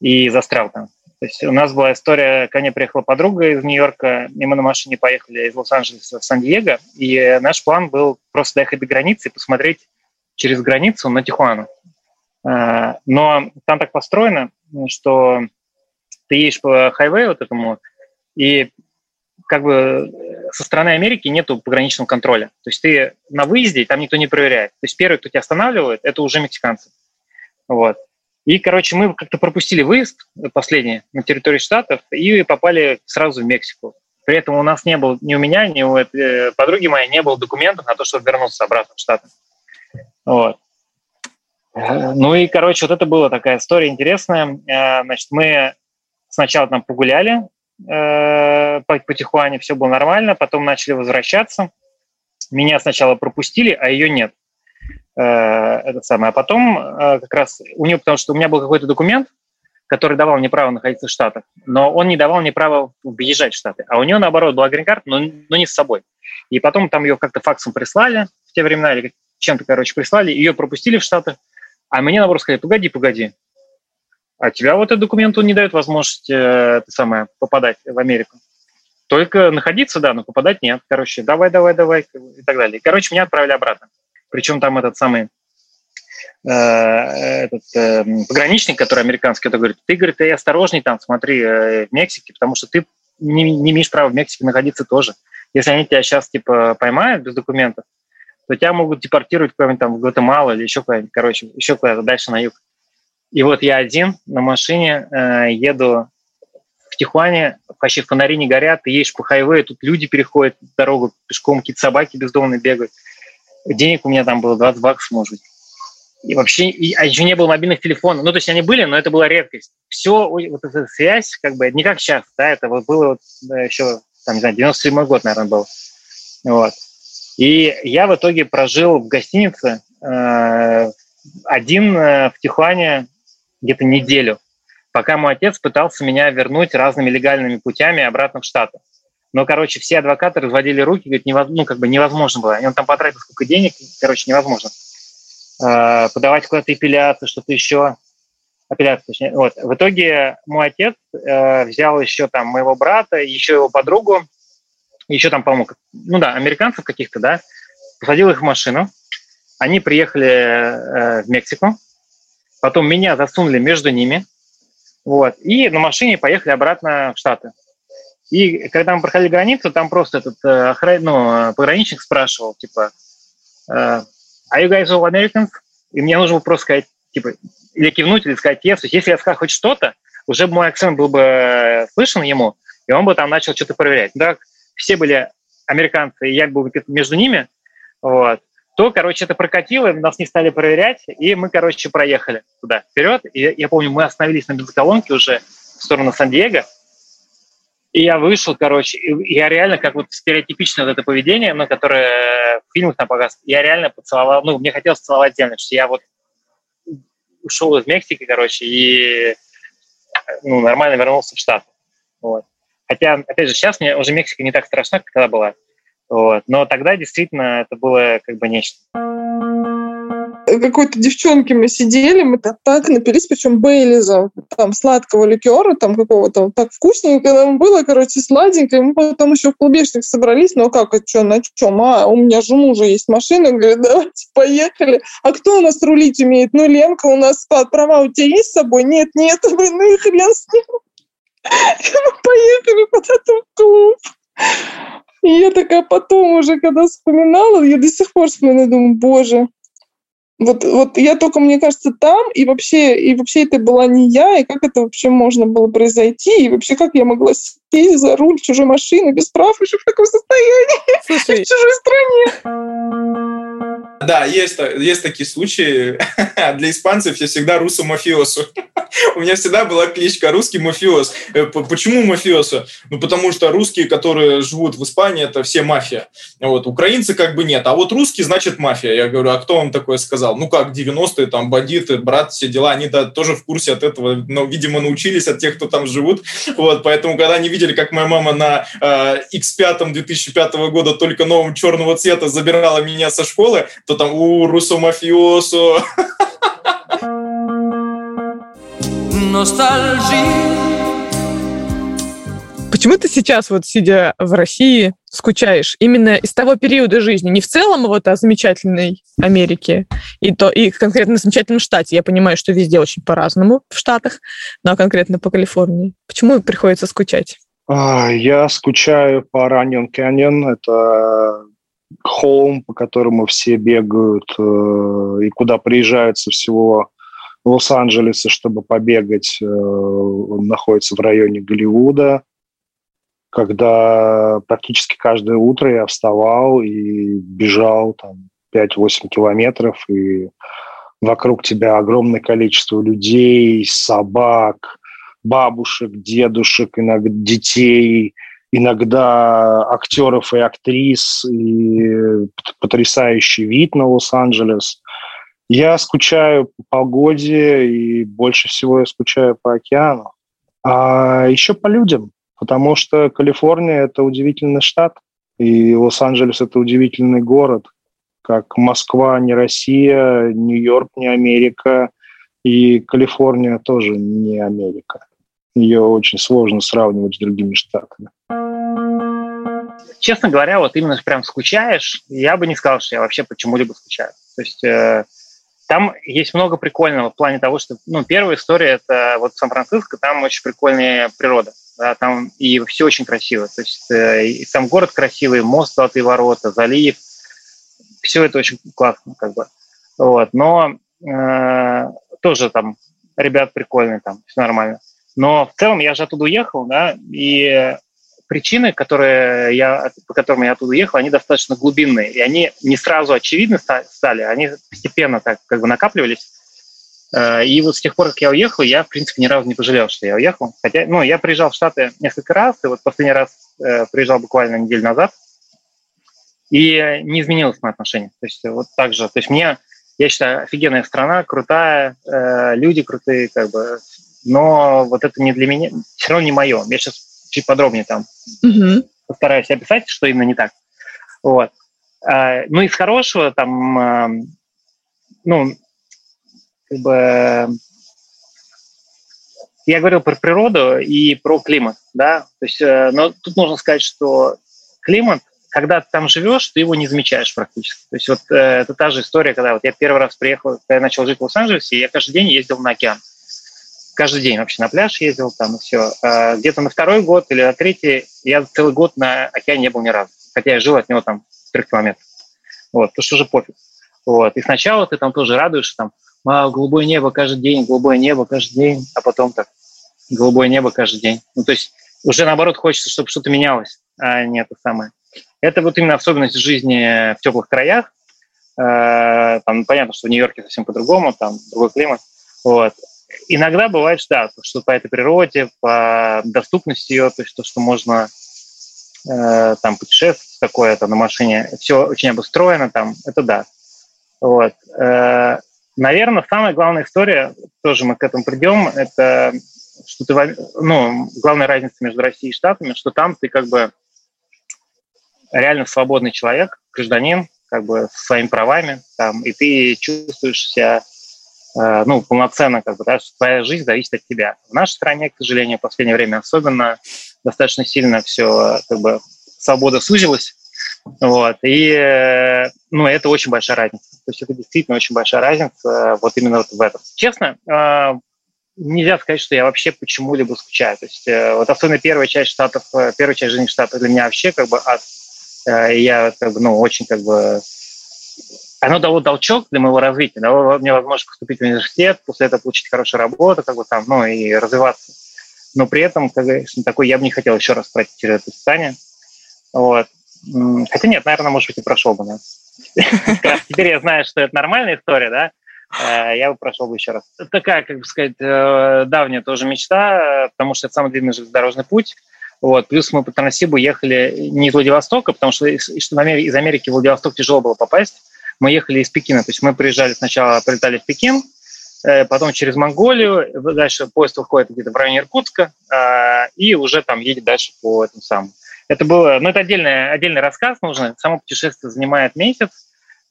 И застрял там. То есть у нас была история, ко мне приехала подруга из Нью-Йорка, и мы на машине поехали из Лос-Анджелеса в Сан-Диего, и наш план был просто доехать до границы и посмотреть через границу на Тихуану. А, но там так построено, что ты едешь по хайвею вот этому, и как бы со стороны Америки нету пограничного контроля. То есть ты на выезде, там никто не проверяет. То есть первый, кто тебя останавливает, это уже мексиканцы. Вот. И, короче, мы как-то пропустили выезд последний на территории Штатов и попали сразу в Мексику. При этом у нас не было, ни у меня, ни у этой подруги моей не было документов на то, чтобы вернуться обратно в Штаты. Вот. Ну и, короче, вот это была такая история интересная. Э, значит, мы сначала там погуляли э, по, по Тихуане, все было нормально, потом начали возвращаться. Меня сначала пропустили, а ее нет. Э, это самое. А потом э, как раз у нее, потому что у меня был какой-то документ, который давал мне право находиться в Штатах, но он не давал мне право въезжать в Штаты. А у нее, наоборот, была грин-карта, но, но не с собой. И потом там ее как-то факсом прислали в те времена, или чем-то, короче, прислали, ее пропустили в Штаты, а мне, наоборот, сказали, погоди, погоди, а тебя вот этот документ, он не дает возможность э, это самое, попадать в Америку. Только находиться, да, но попадать нет. Короче, давай, давай, давай, и так далее. Короче, меня отправили обратно. Причем там этот самый э, этот э, пограничник, который американский, который говорит, ты, говорит, ты осторожней там, смотри, э, в Мексике, потому что ты не, не имеешь права в Мексике находиться тоже. Если они тебя сейчас, типа, поймают без документов, то тебя могут депортировать куда-нибудь там в Гватемалу или еще куда-нибудь, короче, еще куда-то дальше на юг. И вот я один на машине э, еду в Тихуане, вообще фонари не горят, ты едешь по хайвею, тут люди переходят дорогу пешком, какие-то собаки бездомные бегают денег у меня там было 20 баксов, может быть. И вообще, и, а еще не было мобильных телефонов. Ну, то есть они были, но это была редкость. Все, вот эта связь, как бы, не как сейчас, да, это вот было вот да, еще, там, не знаю, 97 год, наверное, был. Вот. И я в итоге прожил в гостинице э, один э, в Тихуане где-то неделю. пока мой отец пытался меня вернуть разными легальными путями обратно в Штаты. Но, короче, все адвокаты разводили руки, говорят, ну, как бы невозможно было. Он там потратил сколько денег, короче, невозможно. Э, подавать куда-то эпиляцию, что-то еще. Апелляцию, точнее. Вот. В итоге мой отец э, взял еще там моего брата, еще его подругу, еще там, по-моему, ну да, американцев каких-то, да, посадил их в машину. Они приехали э, в Мексику, потом меня засунули между ними, вот, и на машине поехали обратно в Штаты. И когда мы проходили границу, там просто этот э, охран... ну, пограничник спрашивал, типа, э, are you guys all Americans? И мне нужно было просто сказать, типа, или кивнуть, или сказать yes. То есть если я сказал хоть что-то, уже мой акцент был бы э, слышен ему, и он бы там начал что-то проверять. Да, все были американцы, и я был между ними, вот, то, короче, это прокатило, нас не стали проверять, и мы, короче, проехали туда, вперед. И я помню, мы остановились на бензоколонке уже в сторону Сан-Диего, и я вышел, короче, я реально, как вот стереотипичное вот это поведение, ну, которое в фильмах там показывают, я реально поцеловал, ну, мне хотелось целовать землю, что я вот ушел из Мексики, короче, и ну, нормально вернулся в Штаты. Вот. Хотя, опять же, сейчас мне уже Мексика не так страшна, как когда была. Вот. Но тогда действительно это было как бы нечто какой-то девчонки мы сидели, мы так, так напились, причем Бейлиза, там, сладкого ликера, там, какого-то, так вкусненько нам было, короче, сладенько, и мы потом еще в клубешник собрались, ну, как, а что, на чем? А, у меня же мужа есть машина, говорит, давайте поехали. А кто у нас рулить умеет? Ну, Ленка у нас права у тебя есть с собой? Нет, нет, ну и хрен с ним. Мы поехали куда-то в клуб. И я такая потом уже, когда вспоминала, я до сих пор вспоминаю, думаю, боже, вот, вот я только, мне кажется, там, и вообще, и вообще это была не я, и как это вообще можно было произойти, и вообще как я могла сесть за руль чужой машины без прав еще в таком состоянии Слушай, в чужой стране. Да, есть, есть такие случаи. Для испанцев я всегда русу мафиосу. У меня всегда была кличка русский мафиоз. Э, почему мафиоса? Ну, потому что русские, которые живут в Испании, это все мафия. Вот. Украинцы как бы нет. А вот русский, значит, мафия. Я говорю, а кто вам такое сказал? Ну, как 90-е, там, бандиты, брат, все дела. Они да, тоже в курсе от этого, но, видимо, научились от тех, кто там живут. Вот. Поэтому, когда они видели, как моя мама на э, X5 2005 года только новым черного цвета забирала меня со школы, то там, у, русо мафиосо. Почему ты сейчас, вот сидя в России, скучаешь именно из того периода жизни, не в целом вот о замечательной Америке и то и конкретно замечательном штате. Я понимаю, что везде очень по-разному в Штатах, но конкретно по Калифорнии. Почему приходится скучать? А, я скучаю по Раньон Canyon. Это холм, по которому все бегают э, и куда приезжают со всего Лос-Анджелеса, чтобы побегать, э, он находится в районе Голливуда, когда практически каждое утро я вставал и бежал там 5-8 километров, и вокруг тебя огромное количество людей, собак, бабушек, дедушек, иногда детей, иногда актеров и актрис, и потрясающий вид на Лос-Анджелес – я скучаю по погоде и больше всего я скучаю по океану. А еще по людям, потому что Калифорния – это удивительный штат, и Лос-Анджелес – это удивительный город, как Москва не Россия, Нью-Йорк не Америка, и Калифорния тоже не Америка. Ее очень сложно сравнивать с другими штатами. Честно говоря, вот именно прям скучаешь, я бы не сказал, что я вообще почему-либо скучаю. То есть э, там есть много прикольного в плане того, что, ну, первая история – это вот Сан-Франциско, там очень прикольная природа, да, там и все очень красиво. То есть э, и сам город красивый, мост Золотые ворота, залив, все это очень классно, как бы. Вот, но э, тоже там ребят прикольные, там все нормально. Но в целом я же оттуда уехал, да, и причины, которые я, по которым я оттуда уехал, они достаточно глубинные, и они не сразу очевидны стали, они постепенно так как бы накапливались. Э, и вот с тех пор, как я уехал, я, в принципе, ни разу не пожалел, что я уехал. Хотя, ну, я приезжал в Штаты несколько раз, и вот последний раз э, приезжал буквально неделю назад, и не изменилось мое отношение. То есть вот так же. То есть мне, я считаю, офигенная страна, крутая, э, люди крутые, как бы но вот это не для меня, все равно не мое. Я сейчас чуть подробнее там угу. постараюсь описать, что именно не так. Вот. А, ну, из хорошего там, а, ну, как бы я говорил про природу и про климат, да, то есть, э, но тут нужно сказать, что климат, когда ты там живешь, ты его не замечаешь практически. То есть вот э, это та же история, когда вот я первый раз приехал, когда я начал жить в Лос-Анджелесе, я каждый день ездил на океан. Каждый день вообще на пляж ездил там и все. А где-то на второй год или на третий я целый год на океане не был ни разу. Хотя я жил от него там в трех километрах. Вот, потому что уже пофиг. Вот. И сначала ты там тоже радуешься, там, а, голубое небо каждый день, голубое небо каждый день, а потом так, голубое небо каждый день. Ну, то есть уже наоборот хочется, чтобы что-то менялось, а не это самое. Это вот именно особенность жизни в теплых краях. Э, там понятно, что в Нью-Йорке совсем по-другому, там другой климат. Вот. Иногда бывает, да, что по этой природе, по доступности ее, то есть то, что можно э, там путешествовать такое там, на машине, все очень обустроено там, это да. Вот. Э, наверное, самая главная история, тоже мы к этому придем, это что ты, ну, главная разница между Россией и Штатами, что там ты как бы реально свободный человек, гражданин, как бы со своими правами, там, и ты чувствуешь себя, ну, полноценно, как бы, да, что твоя жизнь зависит от тебя. В нашей стране, к сожалению, в последнее время особенно достаточно сильно все, как бы, свобода сузилась, вот, и, э, ну, это очень большая разница. То есть это действительно очень большая разница вот именно вот в этом. Честно, э, нельзя сказать, что я вообще почему-либо скучаю. То есть э, вот особенно первая часть штатов, э, первая часть жизни штатов для меня вообще как бы ад. Э, я как бы, ну, очень как бы... Оно дало толчок для моего развития, дало мне возможность поступить в университет, после этого получить хорошую работу, как бы там, ну, и развиваться. Но при этом, конечно, такой я бы не хотел еще раз пройти через это испытание. Вот. Хотя нет, наверное, может быть, и прошел бы. Да? Теперь я знаю, что это нормальная история, да, Э, я бы прошел бы еще раз. Такая, как бы сказать, э, давняя тоже мечта, потому что это самый длинный железнодорожный путь. Вот. Плюс мы по Транссибу ехали не из Владивостока, потому что из, из Америки в Владивосток тяжело было попасть. Мы ехали из Пекина. То есть мы приезжали сначала, прилетали в Пекин, э, потом через Монголию, дальше поезд выходит где-то в районе Иркутска, и уже там едет дальше по этому самому. Это было, ну, это отдельный, отдельный рассказ нужно. Само путешествие занимает месяц,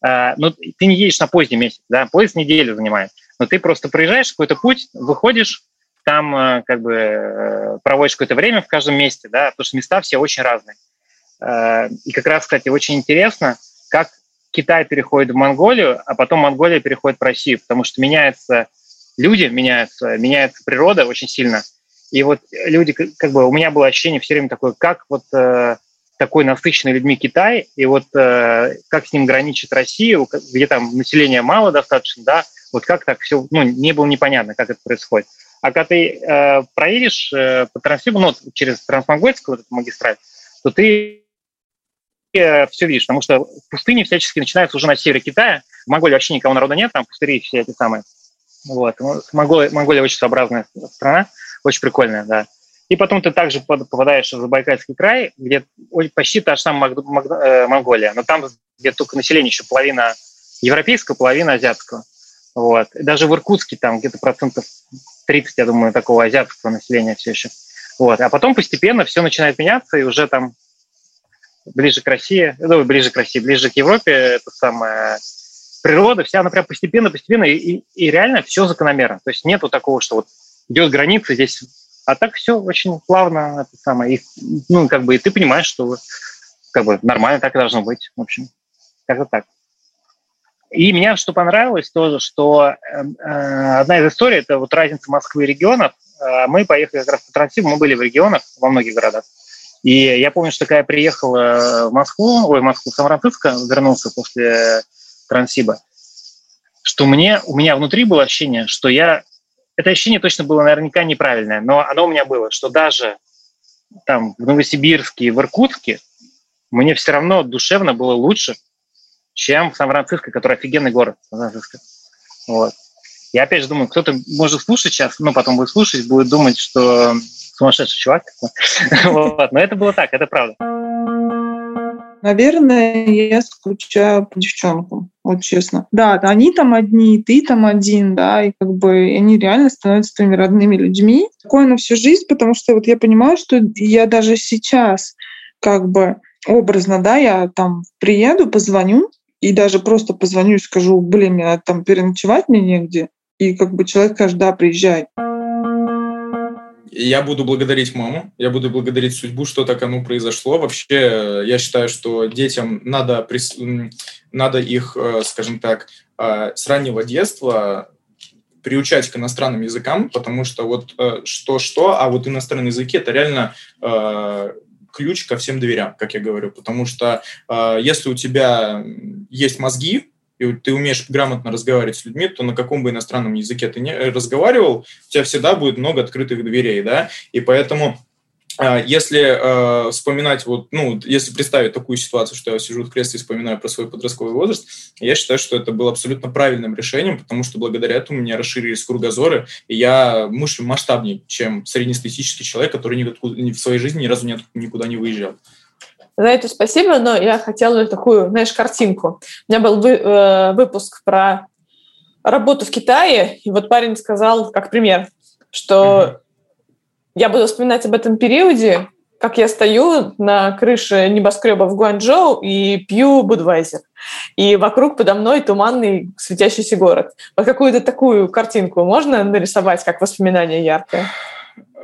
а, ну, ты не едешь на поезде месяц, да, поезд неделю занимает, но ты просто проезжаешь какой-то путь, выходишь, там э, как бы э, проводишь какое-то время в каждом месте, да, потому что места все очень разные. А, и как раз, кстати, очень интересно, как Китай переходит в Монголию, а потом Монголия переходит в Россию, потому что меняются люди, меняются, меняется природа очень сильно. И вот люди, как бы у меня было ощущение все время такое, как вот э, такой насыщенный людьми Китай, и вот э, как с ним граничит Россия, где там населения мало достаточно, да, вот как так все, ну, не было непонятно, как это происходит. А когда ты э, проедешь э, по Транссибу, ну, через Трансмонгольскую вот эту магистраль, то ты все видишь, потому что пустыни всячески начинаются уже на севере Китая. В Монголии вообще никого народа нет, там пустыри все эти самые. Вот. Монголия, Монголия очень своеобразная страна, очень прикольная, да. И потом ты также попадаешь в Забайкальский край, где почти та же самая э, Монголия, но там где только население еще половина европейского, половина азиатского. Вот. И даже в Иркутске там где-то процентов 30, я думаю, такого азиатского населения все еще. Вот. А потом постепенно все начинает меняться, и уже там ближе к России, ну, ближе к России, ближе к Европе, это самая природа, вся она прям постепенно, постепенно, и, и реально все закономерно. То есть нету такого, что вот идет граница, здесь а так все очень плавно, это самое. И, ну, как бы, и ты понимаешь, что как бы нормально так и должно быть. В общем, как-то так. И мне что понравилось тоже, что э, э, одна из историй, это вот разница Москвы и регионов. Э, мы поехали как раз по Транссибу, мы были в регионах, во многих городах. И я помню, что когда я приехал в Москву, ой, в Москву, в Сан-Франциско, вернулся после Транссиба, что мне, у меня внутри было ощущение, что я это ощущение точно было наверняка неправильное, но оно у меня было, что даже там в Новосибирске и в Иркутске мне все равно душевно было лучше, чем в Сан-Франциско, который офигенный город. Сан-Франциско. Вот. Я опять же думаю, кто-то может слушать сейчас, ну, потом будет слушать, будет думать, что сумасшедший чувак. Но это было так, это правда. Наверное, я скучаю по девчонкам. вот честно. Да, они там одни, ты там один, да, и как бы они реально становятся твоими родными людьми. Такое на всю жизнь, потому что вот я понимаю, что я даже сейчас как бы образно, да, я там приеду, позвоню, и даже просто позвоню и скажу, блин, мне надо там переночевать, мне негде. И как бы человек скажет, да, приезжай. Я буду благодарить маму, я буду благодарить судьбу, что так оно произошло. Вообще, я считаю, что детям надо, прис... надо их, э, скажем так, э, с раннего детства приучать к иностранным языкам, потому что вот что-что, э, а вот иностранные языки – это реально ключ ко всем дверям, как я говорю. Потому что если у тебя есть мозги, и ты умеешь грамотно разговаривать с людьми, то на каком бы иностранном языке ты не э, разговаривал, у тебя всегда будет много открытых дверей, да, и поэтому а, если э, вспоминать, вот, ну, если представить такую ситуацию, что я сижу в кресле и вспоминаю про свой подростковый возраст, я считаю, что это было абсолютно правильным решением, потому что благодаря этому у меня расширились кругозоры, и я мыслю масштабнее, чем среднестатистический человек, который никуда, в своей жизни ни разу никуда не выезжал. За это спасибо, но я хотела такую, знаешь, картинку. У меня был вы, э, выпуск про работу в Китае, и вот парень сказал, как пример, что mm-hmm. я буду вспоминать об этом периоде, как я стою на крыше небоскреба в Гуанчжоу и пью Будвайзер. И вокруг подо мной туманный светящийся город. Вот какую-то такую картинку можно нарисовать, как воспоминание яркое?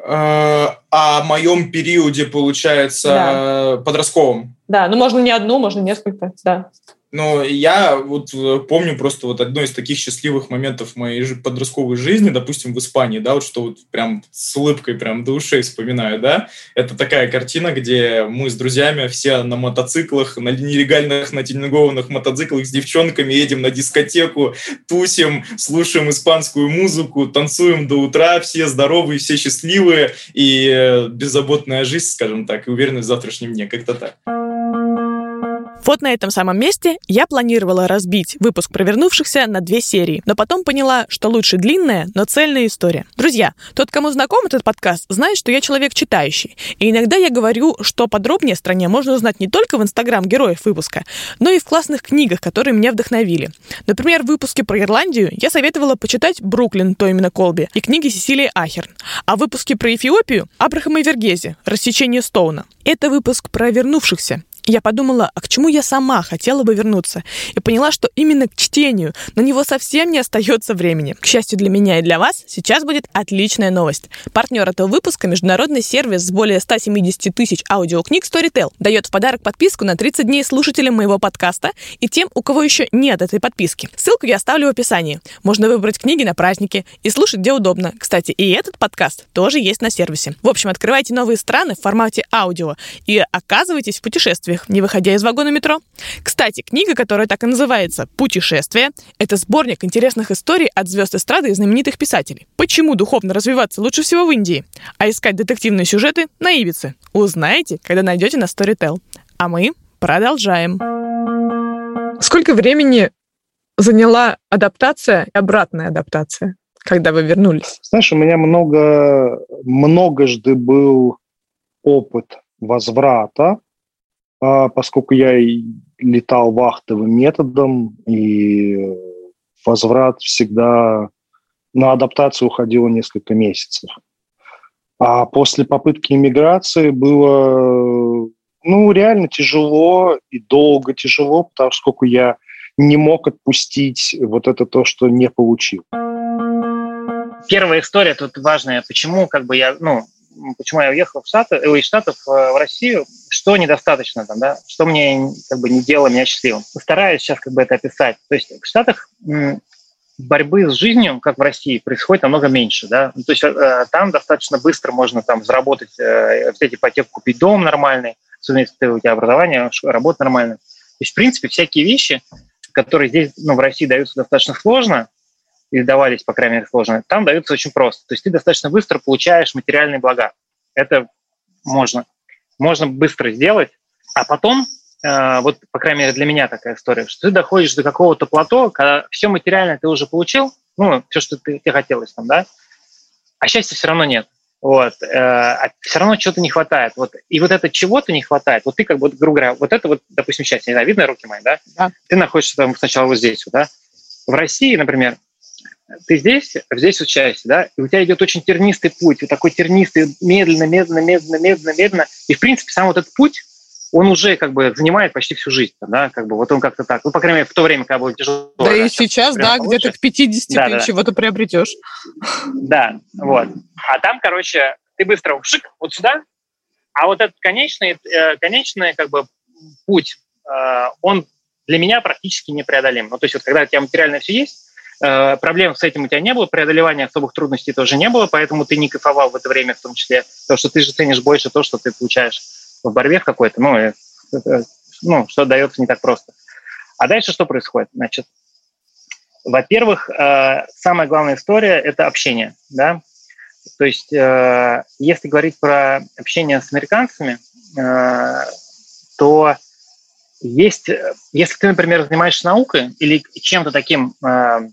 Э, о моем периоде, получается, да. подростковом. Да, ну можно не одну, можно несколько, да. Но я вот э, помню просто вот одно из таких счастливых моментов моей подростковой жизни, допустим, в Испании, да, вот что вот прям с улыбкой прям до ушей вспоминаю, да. Это такая картина, где мы с друзьями все на мотоциклах, на нелегальных, на тюнингованных мотоциклах с девчонками едем на дискотеку, тусим, слушаем испанскую музыку, танцуем до утра, все здоровые, все счастливые и э, беззаботная жизнь, скажем так, и уверенность в завтрашнем дне, как-то так. Вот на этом самом месте я планировала разбить выпуск провернувшихся на две серии, но потом поняла, что лучше длинная, но цельная история. Друзья, тот, кому знаком этот подкаст, знает, что я человек читающий. И иногда я говорю, что подробнее о стране можно узнать не только в инстаграм героев выпуска, но и в классных книгах, которые меня вдохновили. Например, в выпуске про Ирландию я советовала почитать «Бруклин» то именно Колби и книги Сесилии Ахерн. А в выпуске про Эфиопию – Абрахама Вергези «Рассечение Стоуна». Это выпуск про вернувшихся, я подумала, а к чему я сама хотела бы вернуться? И поняла, что именно к чтению на него совсем не остается времени. К счастью для меня и для вас, сейчас будет отличная новость. Партнер этого выпуска – международный сервис с более 170 тысяч аудиокниг Storytel. Дает в подарок подписку на 30 дней слушателям моего подкаста и тем, у кого еще нет этой подписки. Ссылку я оставлю в описании. Можно выбрать книги на праздники и слушать где удобно. Кстати, и этот подкаст тоже есть на сервисе. В общем, открывайте новые страны в формате аудио и оказывайтесь в путешествии путешествиях, не выходя из вагона метро. Кстати, книга, которая так и называется «Путешествие», это сборник интересных историй от звезд эстрады и знаменитых писателей. Почему духовно развиваться лучше всего в Индии, а искать детективные сюжеты на Ибице? Узнаете, когда найдете на Storytel. А мы продолжаем. Сколько времени заняла адаптация и обратная адаптация, когда вы вернулись? Знаешь, у меня много, многожды был опыт возврата поскольку я летал вахтовым методом, и возврат всегда на адаптацию уходило несколько месяцев. А после попытки иммиграции было ну, реально тяжело и долго тяжело, потому что я не мог отпустить вот это то, что не получил. Первая история тут важная. Почему как бы я, ну, почему я уехал в Штаты, э, из Штатов э, в Россию, что недостаточно там, да, что мне как бы не делало меня счастливым. Постараюсь сейчас как бы это описать. То есть в Штатах борьбы с жизнью, как в России, происходит намного меньше, да. Ну, то есть э, там достаточно быстро можно там заработать, взять ипотеку, купить дом нормальный, особенно если у тебя образование, работа нормальная. То есть, в принципе, всякие вещи, которые здесь, ну, в России даются достаточно сложно, или давались, по крайней мере, сложно, там даются очень просто. То есть ты достаточно быстро получаешь материальные блага. Это можно. Можно быстро сделать, а потом, э, вот, по крайней мере, для меня такая история, что ты доходишь до какого-то плато, когда все материальное ты уже получил, ну, все, что ты, тебе хотелось там, да, а счастья все равно нет. Вот. Э, а все равно чего-то не хватает. Вот. И вот это чего-то не хватает. Вот ты как бы, грубо говоря, вот это вот, допустим, сейчас, не знаю, видно руки мои, да? Да. Ты находишься там сначала вот здесь, вот, да? В России, например, ты здесь, здесь учаешься, да, и у тебя идет очень тернистый путь, вот такой тернистый, медленно, медленно, медленно, медленно, медленно. И, в принципе, сам вот этот путь, он уже как бы занимает почти всю жизнь, да, как бы вот он как-то так, ну, по крайней мере, в то время, когда было тяжело. Да, да и сейчас, да, где-то к 50 да, ты да. чего-то приобретешь. Да, вот. А там, короче, ты быстро шик, вот сюда, а вот этот конечный, э, конечный как бы путь, э, он для меня практически непреодолим. Ну, то есть вот когда у тебя материально все есть, проблем с этим у тебя не было, преодолевания особых трудностей тоже не было, поэтому ты не кайфовал в это время в том числе, потому что ты же ценишь больше то, что ты получаешь в борьбе в какой-то, ну, э, э, ну, что дается не так просто. А дальше что происходит? Значит, во-первых, э, самая главная история – это общение, да, то есть э, если говорить про общение с американцами, э, то есть, если ты, например, занимаешься наукой или чем-то таким э,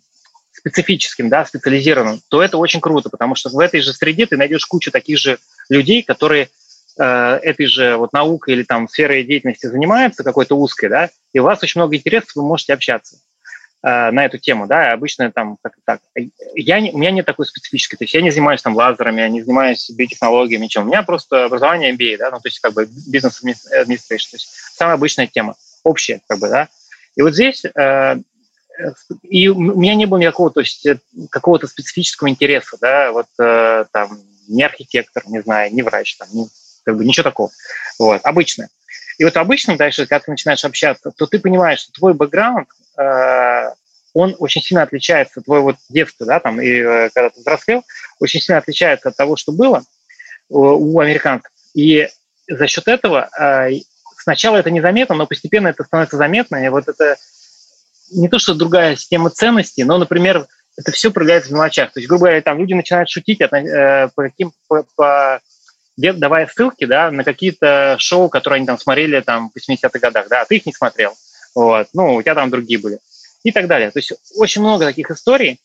специфическим, да, специализированным, то это очень круто, потому что в этой же среде ты найдешь кучу таких же людей, которые э, этой же вот наукой или там сферой деятельности занимаются, какой-то узкой, да, и у вас очень много интересов, вы можете общаться э, на эту тему, да, обычно там как так. Я не, у меня нет такой специфической, то есть я не занимаюсь там лазерами, я не занимаюсь биотехнологиями, ничем. У меня просто образование MBA, да, ну, то есть как бы бизнес-администрация, то есть самая обычная тема, общая, как бы, да. И вот здесь э, и у меня не было никакого, то есть э, какого-то специфического интереса, да, вот э, там не архитектор, не знаю, не врач, там, не, как бы ничего такого, вот, обычно. И вот обычно дальше, когда ты начинаешь общаться, то ты понимаешь, что твой бэкграунд, э, он очень сильно отличается, твое вот детство, да, там, и э, когда ты взрослел, очень сильно отличается от того, что было у американцев. И за счет этого э, сначала это незаметно, но постепенно это становится заметно, и вот это не то, что другая система ценностей, но, например, это все проявляется в мелочах. То есть, грубо говоря, там люди начинают шутить э, по каким, по, по, давая ссылки да, на какие-то шоу, которые они там смотрели там, в 80-х годах, да, а ты их не смотрел. Вот. Ну, у тебя там другие были. И так далее. То есть очень много таких историй.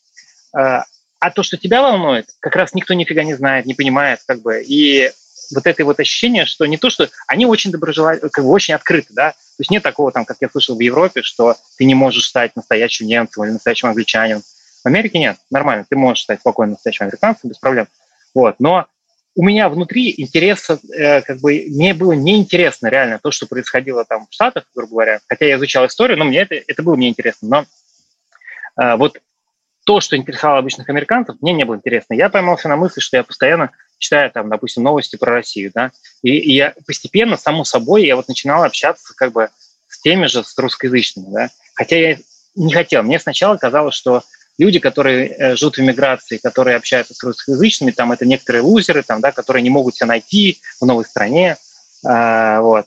Э, а то, что тебя волнует, как раз никто нифига не знает, не понимает, как бы. И вот это вот ощущение, что не то, что они очень доброжелательны, как бы очень открыты, да, то есть нет такого, там, как я слышал в Европе, что ты не можешь стать настоящим немцем или настоящим англичанином. В Америке нет, нормально, ты можешь стать спокойно настоящим американцем без проблем. Вот, но у меня внутри интереса, э, как бы, мне было неинтересно реально то, что происходило там в Штатах, грубо говоря. Хотя я изучал историю, но мне это, это было мне интересно. Но э, вот то, что интересовало обычных американцев, мне не было интересно. Я поймался на мысли, что я постоянно читаю там, допустим, новости про Россию, да, и, и я постепенно, само собой, я вот начинал общаться как бы с теми же, с русскоязычными, да, хотя я не хотел. Мне сначала казалось, что люди, которые э, живут в эмиграции, которые общаются с русскоязычными, там это некоторые лузеры, там, да, которые не могут себя найти в новой стране, э, вот.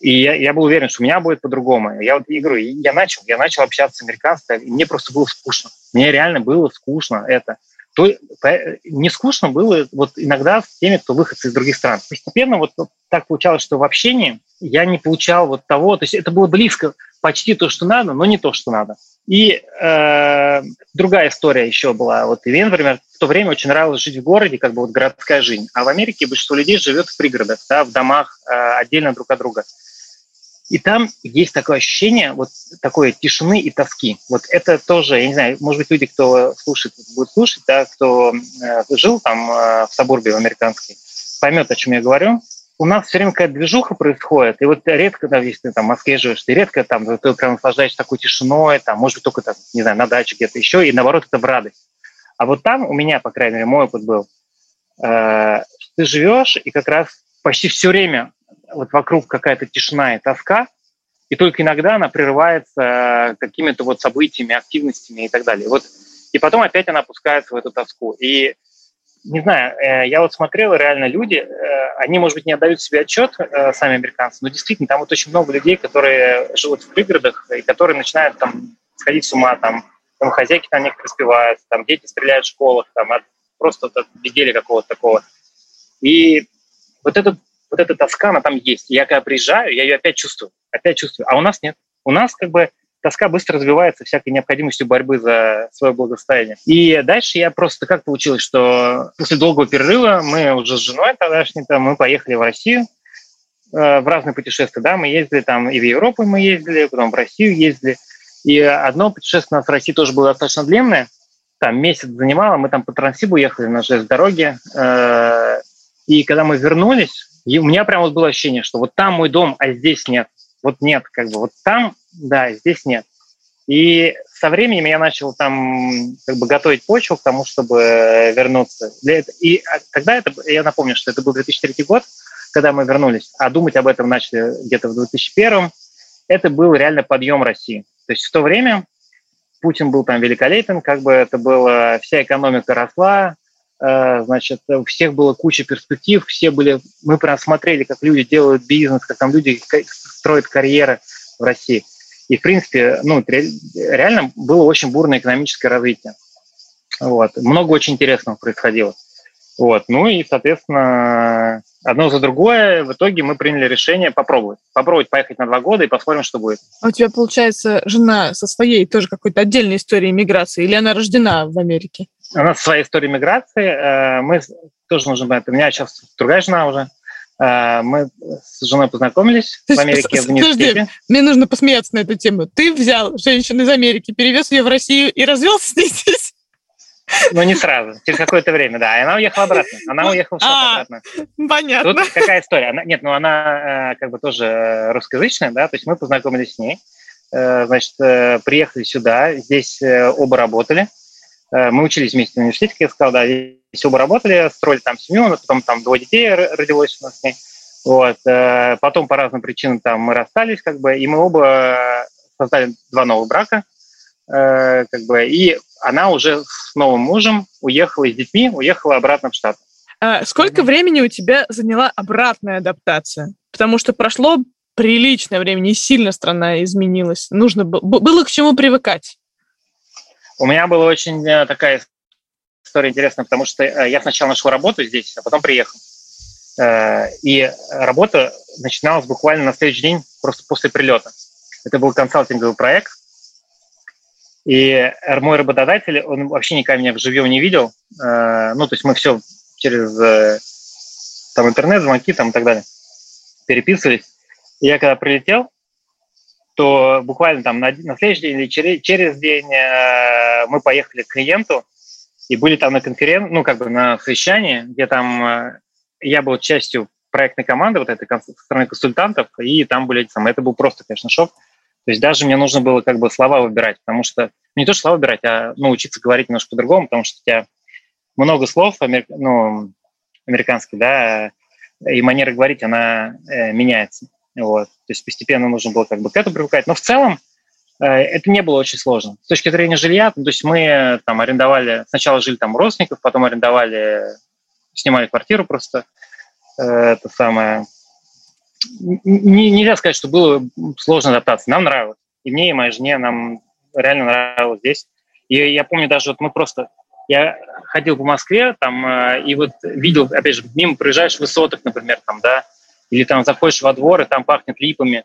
И я, я был уверен, что у меня будет по-другому. Я вот и говорю, я начал, я начал общаться с американцами, и мне просто было скучно. Мне реально было скучно это то не скучно было вот иногда с теми, кто выходцы из других стран. Постепенно вот так получалось, что в общении я не получал вот того, то есть это было близко почти то, что надо, но не то, что надо. И э, другая история еще была. Вот и мне, например, в то время очень нравилось жить в городе, как бы вот городская жизнь. А в Америке большинство людей живет в пригородах, да, в домах э, отдельно друг от друга. И там есть такое ощущение вот такой тишины и тоски. Вот это тоже, я не знаю, может быть, люди, кто слушает, будут слушать, да, кто э, жил там э, в Сабурбе в американской, поймет, о чем я говорю. У нас все время какая-то движуха происходит, и вот редко, да, если ты там в Москве живешь, ты редко там, ты прям наслаждаешься такой тишиной, там, может быть, только там, не знаю, на даче где-то еще, и наоборот, это в радость. А вот там у меня, по крайней мере, мой опыт был, э, ты живешь, и как раз почти все время вот вокруг какая-то тишина и тоска, и только иногда она прерывается какими-то вот событиями, активностями и так далее. Вот, и потом опять она опускается в эту тоску. И не знаю, э, я вот смотрел, реально люди, э, они, может быть, не отдают себе отчет, э, сами американцы, но действительно там вот очень много людей, которые живут в пригородах и которые начинают там сходить с ума, там, там хозяйки там некоторые спиваются, там дети стреляют в школах, там от просто от безделия какого-то такого. И вот этот вот эта тоска, она там есть. Я когда приезжаю, я ее опять чувствую, опять чувствую. А у нас нет. У нас как бы тоска быстро развивается всякой необходимостью борьбы за свое благосостояние. И дальше я просто как получилось, что после долгого перерыва мы уже с женой тогдашней, там, мы поехали в Россию, э, в разные путешествия, да, мы ездили там и в Европу мы ездили, потом в Россию ездили. И одно путешествие у нас в России тоже было достаточно длинное, там месяц занимало, мы там по Транссибу ехали на железной дороге, э, и когда мы вернулись, у меня прям вот было ощущение, что вот там мой дом, а здесь нет. Вот нет, как бы вот там, да, здесь нет. И со временем я начал там как бы готовить почву к тому, чтобы вернуться. И тогда это, я напомню, что это был 2003 год, когда мы вернулись, а думать об этом начали где-то в 2001. Это был реально подъем России. То есть в то время Путин был там великолепен, как бы это было, вся экономика росла, значит, у всех было куча перспектив, все были, мы прям смотрели, как люди делают бизнес, как там люди строят карьеры в России. И, в принципе, ну, реально было очень бурное экономическое развитие. Вот. Много очень интересного происходило. Вот. Ну и, соответственно, одно за другое, в итоге мы приняли решение попробовать. Попробовать поехать на два года и посмотрим, что будет. А у тебя, получается, жена со своей тоже какой-то отдельной историей миграции, или она рождена в Америке? У нас своя история миграции. Э, мы тоже нужно знать. У меня сейчас другая жена уже. Э, мы с женой познакомились в Америке в университете. Мне нужно посмеяться на эту тему. Ты взял женщину из Америки, перевез ее в Россию и развелся с ней здесь? Ну, не сразу, через какое-то время, да. И она уехала обратно. Она уехала в Штаты а, обратно. Понятно. Тут какая история? Она, нет, ну она э, как бы тоже русскоязычная, да, то есть мы познакомились с ней. Значит, приехали сюда, здесь оба работали. Мы учились вместе в университете, как я сказал, да, здесь оба работали, строили там семью, потом там двое детей родилось у нас с ней. Вот. Потом по разным причинам там мы расстались, как бы, и мы оба создали два новых брака, как бы, и она уже с новым мужем уехала с детьми, уехала обратно в Штаты. А сколько времени у тебя заняла обратная адаптация? Потому что прошло приличное время, и сильно страна изменилась. Нужно было, было к чему привыкать. У меня была очень э, такая история интересная, потому что э, я сначала нашел работу здесь, а потом приехал. Э, и работа начиналась буквально на следующий день, просто после прилета. Это был консалтинговый проект, и мой работодатель, он вообще никогда меня вживую не видел. Ну, то есть мы все через там интернет, звонки там и так далее переписывались. И я когда прилетел, то буквально там на, на следующий день или через, через день э, мы поехали к клиенту и были там на конференции, ну, как бы на совещании, где там я был частью проектной команды, вот этой стороны консультантов, и там были эти самые. Это был просто, конечно, шок. То есть даже мне нужно было как бы слова выбирать, потому что не то, что слова выбирать, а научиться говорить немножко по-другому, потому что у тебя много слов амер... ну, американских, да, и манера говорить, она э, меняется. Вот. То есть постепенно нужно было как бы к этому привыкать. Но в целом э, это не было очень сложно. С точки зрения жилья, то есть мы там арендовали, сначала жили там у родственников, потом арендовали, снимали квартиру просто, э, это самое, не, нельзя сказать, что было сложно адаптация. Нам нравилось. И мне, и моей жене нам реально нравилось здесь. И я помню даже, вот мы просто... Я ходил по Москве, там, э, и вот видел, опять же, мимо проезжаешь высоток, например, там, да, или там заходишь во двор, и там пахнет липами.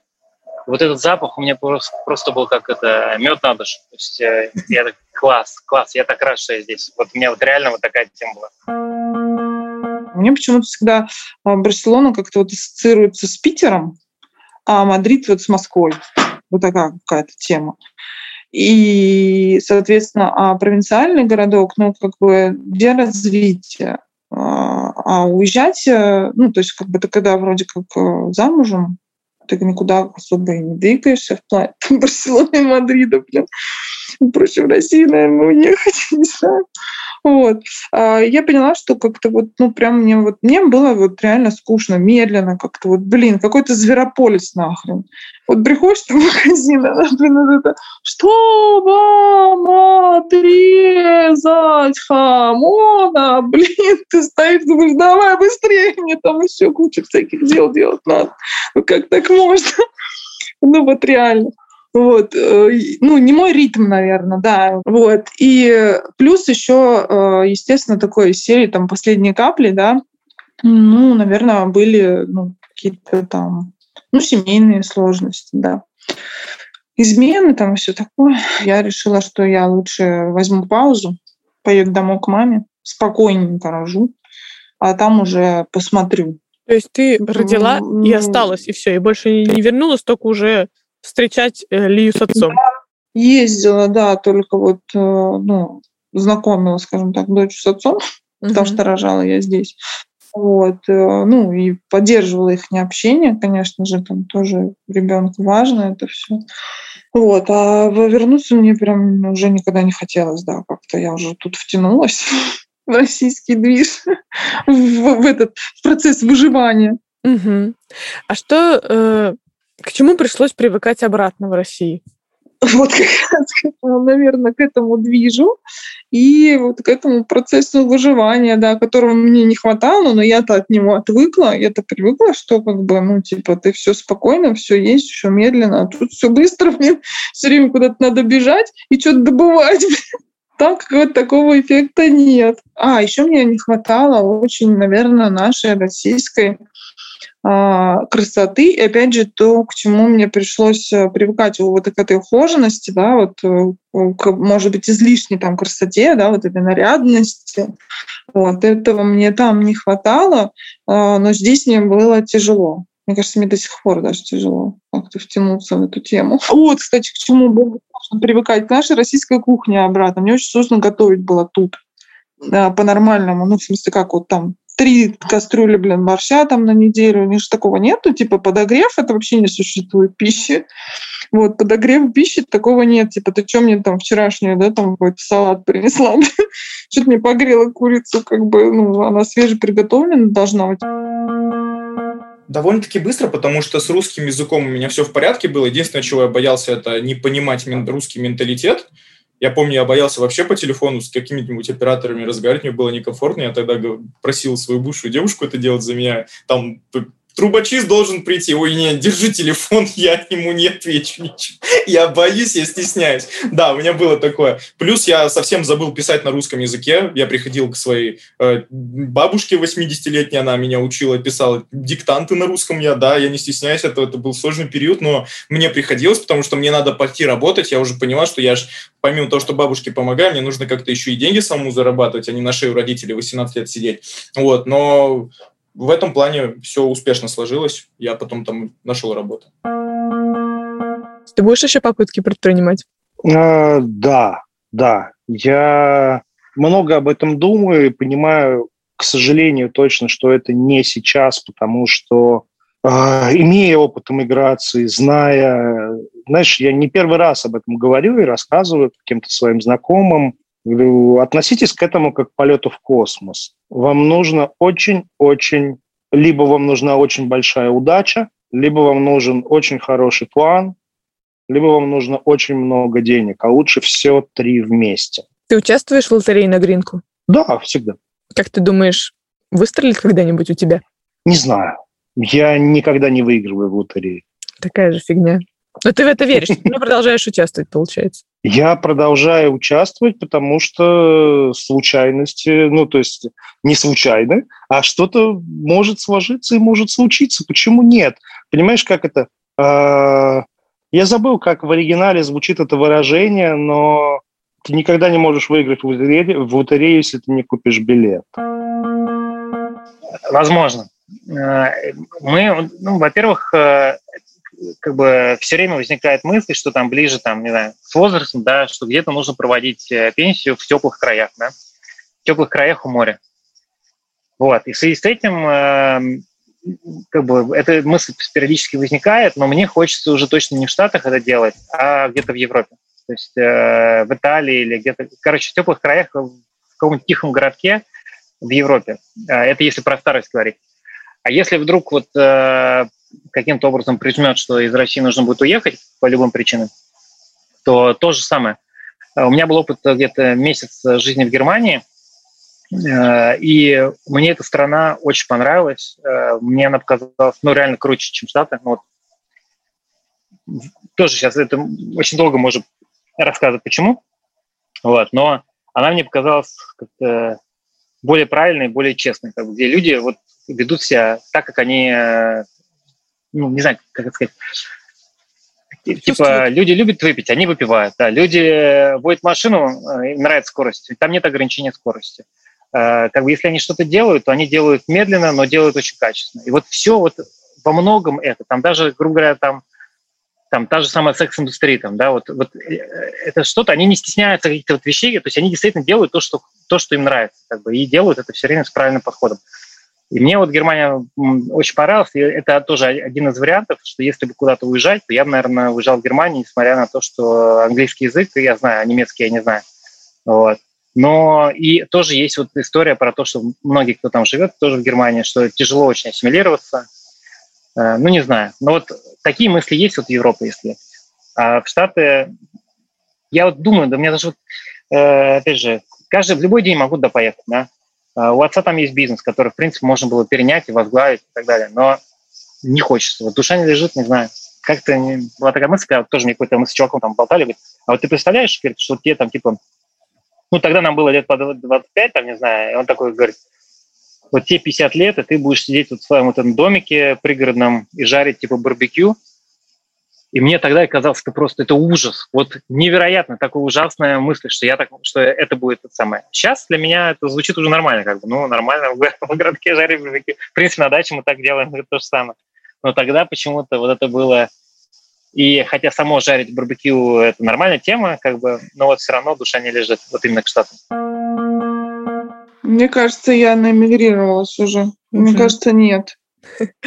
Вот этот запах у меня просто, просто был как это мед на душу. То есть э, я так, класс, класс, я так рад, что я здесь. Вот у меня вот реально вот такая тема была. Мне почему-то всегда а, Барселона как-то вот ассоциируется с Питером, а Мадрид вот с Москвой. Вот такая какая-то тема. И, соответственно, а провинциальный городок, ну, как бы где развитие? А, уезжать, э, ну, то есть, как бы ты когда вроде как э, замужем, ты никуда особо и не двигаешься в плане Барселоны и Мадрида, блин. Проще в Россию, наверное, уехать, не знаю. Вот. А я поняла, что как-то вот, ну, прям мне вот, мне было вот реально скучно, медленно как-то вот, блин, какой-то зверополис нахрен. Вот приходишь в магазин, блин, это, что вам отрезать хамона, блин, ты стоишь, думаешь, давай быстрее, мне там еще куча всяких дел делать надо. Ну, как так можно? Ну, вот реально. Вот, э, ну, не мой ритм, наверное, да. Вот. И плюс еще, э, естественно, такой серии, там, последние капли, да, ну, наверное, были ну, какие-то там, ну, семейные сложности, да. измены там и все такое. Я решила, что я лучше возьму паузу, поеду домой к маме, спокойненько рожу, а там уже посмотрю. То есть ты родила и осталась, и все, и больше не вернулась, только уже встречать э, Лию с отцом. Да, ездила, да, только вот, э, ну, знакомила, скажем так, дочь с отцом, угу. потому что рожала я здесь. Вот, э, ну, и поддерживала их не общение, конечно же, там тоже ребенку важно это все. Вот, а вернуться мне прям уже никогда не хотелось, да, как-то я уже тут втянулась в российский движ, в, в этот процесс выживания. Угу. А что, э, к чему пришлось привыкать обратно в России? вот как раз, наверное, к этому движу и вот к этому процессу выживания, да, которого мне не хватало, но я-то от него отвыкла, я-то привыкла, что как бы, ну, типа, ты все спокойно, все есть, все медленно, а тут все быстро, мне все время куда-то надо бежать и что-то добывать. Там какого-то такого эффекта нет. А, еще мне не хватало очень, наверное, нашей российской красоты. И опять же, то, к чему мне пришлось э, привыкать вот к этой ухоженности, да, вот э, к, может быть, излишней там красоте, да, вот этой нарядности. Вот этого мне там не хватало, а, но здесь мне было тяжело. Мне кажется, мне до сих пор даже тяжело как-то втянуться в эту тему. Вот, кстати, к чему было сложно привыкать. К нашей российской кухне обратно. Мне очень сложно готовить было тут. По-нормальному. Ну, в смысле, как вот там три кастрюли, блин, борща там на неделю. У них же такого нету. Типа подогрев — это вообще не существует пищи. Вот, подогрев пищи такого нет. Типа, ты что мне там вчерашнюю, да, там какой-то салат принесла? Что-то мне погрела курицу, как бы, ну, она свежеприготовленная должна быть довольно-таки быстро, потому что с русским языком у меня все в порядке было. Единственное, чего я боялся, это не понимать русский менталитет. Я помню, я боялся вообще по телефону с какими-нибудь операторами разговаривать, мне было некомфортно. Я тогда просил свою бывшую девушку это делать за меня. Там трубочист должен прийти. Ой, нет, держи телефон, я ему не отвечу ничего. Я боюсь, я стесняюсь. Да, у меня было такое. Плюс я совсем забыл писать на русском языке. Я приходил к своей э, бабушке 80-летней, она меня учила, писала диктанты на русском. Я, да, я не стесняюсь, это, это был сложный период, но мне приходилось, потому что мне надо пойти работать. Я уже поняла, что я же, помимо того, что бабушке помогаю, мне нужно как-то еще и деньги самому зарабатывать, а не на шею родителей 18 лет сидеть. Вот, но в этом плане все успешно сложилось. Я потом там нашел работу. Ты будешь еще попытки предпринимать? А, да, да. Я много об этом думаю и понимаю, к сожалению, точно, что это не сейчас, потому что э, имея опыт миграции, зная, знаешь, я не первый раз об этом говорю и рассказываю каким-то своим знакомым, Говорю, относитесь к этому как к полету в космос. Вам нужно очень-очень, либо вам нужна очень большая удача, либо вам нужен очень хороший план, либо вам нужно очень много денег, а лучше все три вместе. Ты участвуешь в лотерее на Гринку? Да, всегда. Как ты думаешь, выстрелит когда-нибудь у тебя? Не знаю. Я никогда не выигрываю в лотерее. Такая же фигня. Но ты в это веришь, ты продолжаешь участвовать, получается. Я продолжаю участвовать, потому что случайности, ну, то есть не случайно, а что-то может сложиться и может случиться. Почему нет? Понимаешь, как это? А, я забыл, как в оригинале звучит это выражение, но ты никогда не можешь выиграть в лотерею, в лотерею если ты не купишь билет. Возможно. Э, мы, ну, во-первых, э, как бы все время возникает мысль, что там ближе, там, не знаю, с возрастом, да, что где-то нужно проводить э, пенсию в теплых краях, да, в теплых краях у моря. Вот. И в связи с этим э, как бы эта мысль периодически возникает, но мне хочется уже точно не в Штатах это делать, а где-то в Европе. То есть э, в Италии или где-то, короче, в теплых краях, в каком-нибудь тихом городке в Европе. Э, это если про старость говорить. А если вдруг вот э, каким-то образом прижмет, что из России нужно будет уехать по любым причинам, то то же самое. У меня был опыт где-то месяц жизни в Германии, э, и мне эта страна очень понравилась. Э, мне она показалась, ну, реально круче, чем Штаты. Ну, вот. Тоже сейчас это очень долго можем рассказывать, почему. Вот, но она мне показалась как-то более правильной, более честной, как где люди вот ведут себя так, как они ну, не знаю, как это сказать, Типа, люди любят выпить, они выпивают. Да, люди э, водят машину, э, им нравится скорость, там нет ограничения скорости. Э, как бы если они что-то делают, то они делают медленно, но делают очень качественно. И вот все вот во многом это, там даже, грубо говоря, там, там та же самая секс-индустрия, там, да, вот, вот это что-то, они не стесняются каких-то вот вещей, то есть они действительно делают то, что, то, что им нравится, как бы, и делают это все время с правильным подходом. И мне вот Германия очень понравилась. И это тоже один из вариантов, что если бы куда-то уезжать, то я бы, наверное, уезжал в Германию, несмотря на то, что английский язык я знаю, а немецкий я не знаю. Вот. Но и тоже есть вот история про то, что многие, кто там живет, тоже в Германии, что тяжело очень ассимилироваться. Э, ну, не знаю. Но вот такие мысли есть вот в Европе, если. А в Штаты, я вот думаю, да у меня даже вот, э, опять же, каждый в любой день могу туда поехать, да. А, у отца там есть бизнес, который, в принципе, можно было перенять и возглавить и так далее. Но не хочется. Вот душа не лежит, не знаю. Как-то не... была такая мысль, когда тоже мне какой-то мы с чуваком там болтали, говорит, а вот ты представляешь, говорит, что тебе там типа, ну тогда нам было лет по 25, там, не знаю, и он такой говорит, вот тебе 50 лет, и ты будешь сидеть вот в своем вот этом домике пригородном и жарить типа барбекю, и мне тогда казалось, что просто это ужас. Вот невероятно такая ужасная мысль, что я так, что это будет это самое. Сейчас для меня это звучит уже нормально, как бы, ну, нормально, в городке жарим барбекю. В принципе, на даче мы так делаем, то же самое. Но тогда почему-то вот это было... И хотя само жарить барбекю – это нормальная тема, как бы, но вот все равно душа не лежит вот именно к Штатам. Мне кажется, я наэмигрировалась уже. Мне кажется, нет.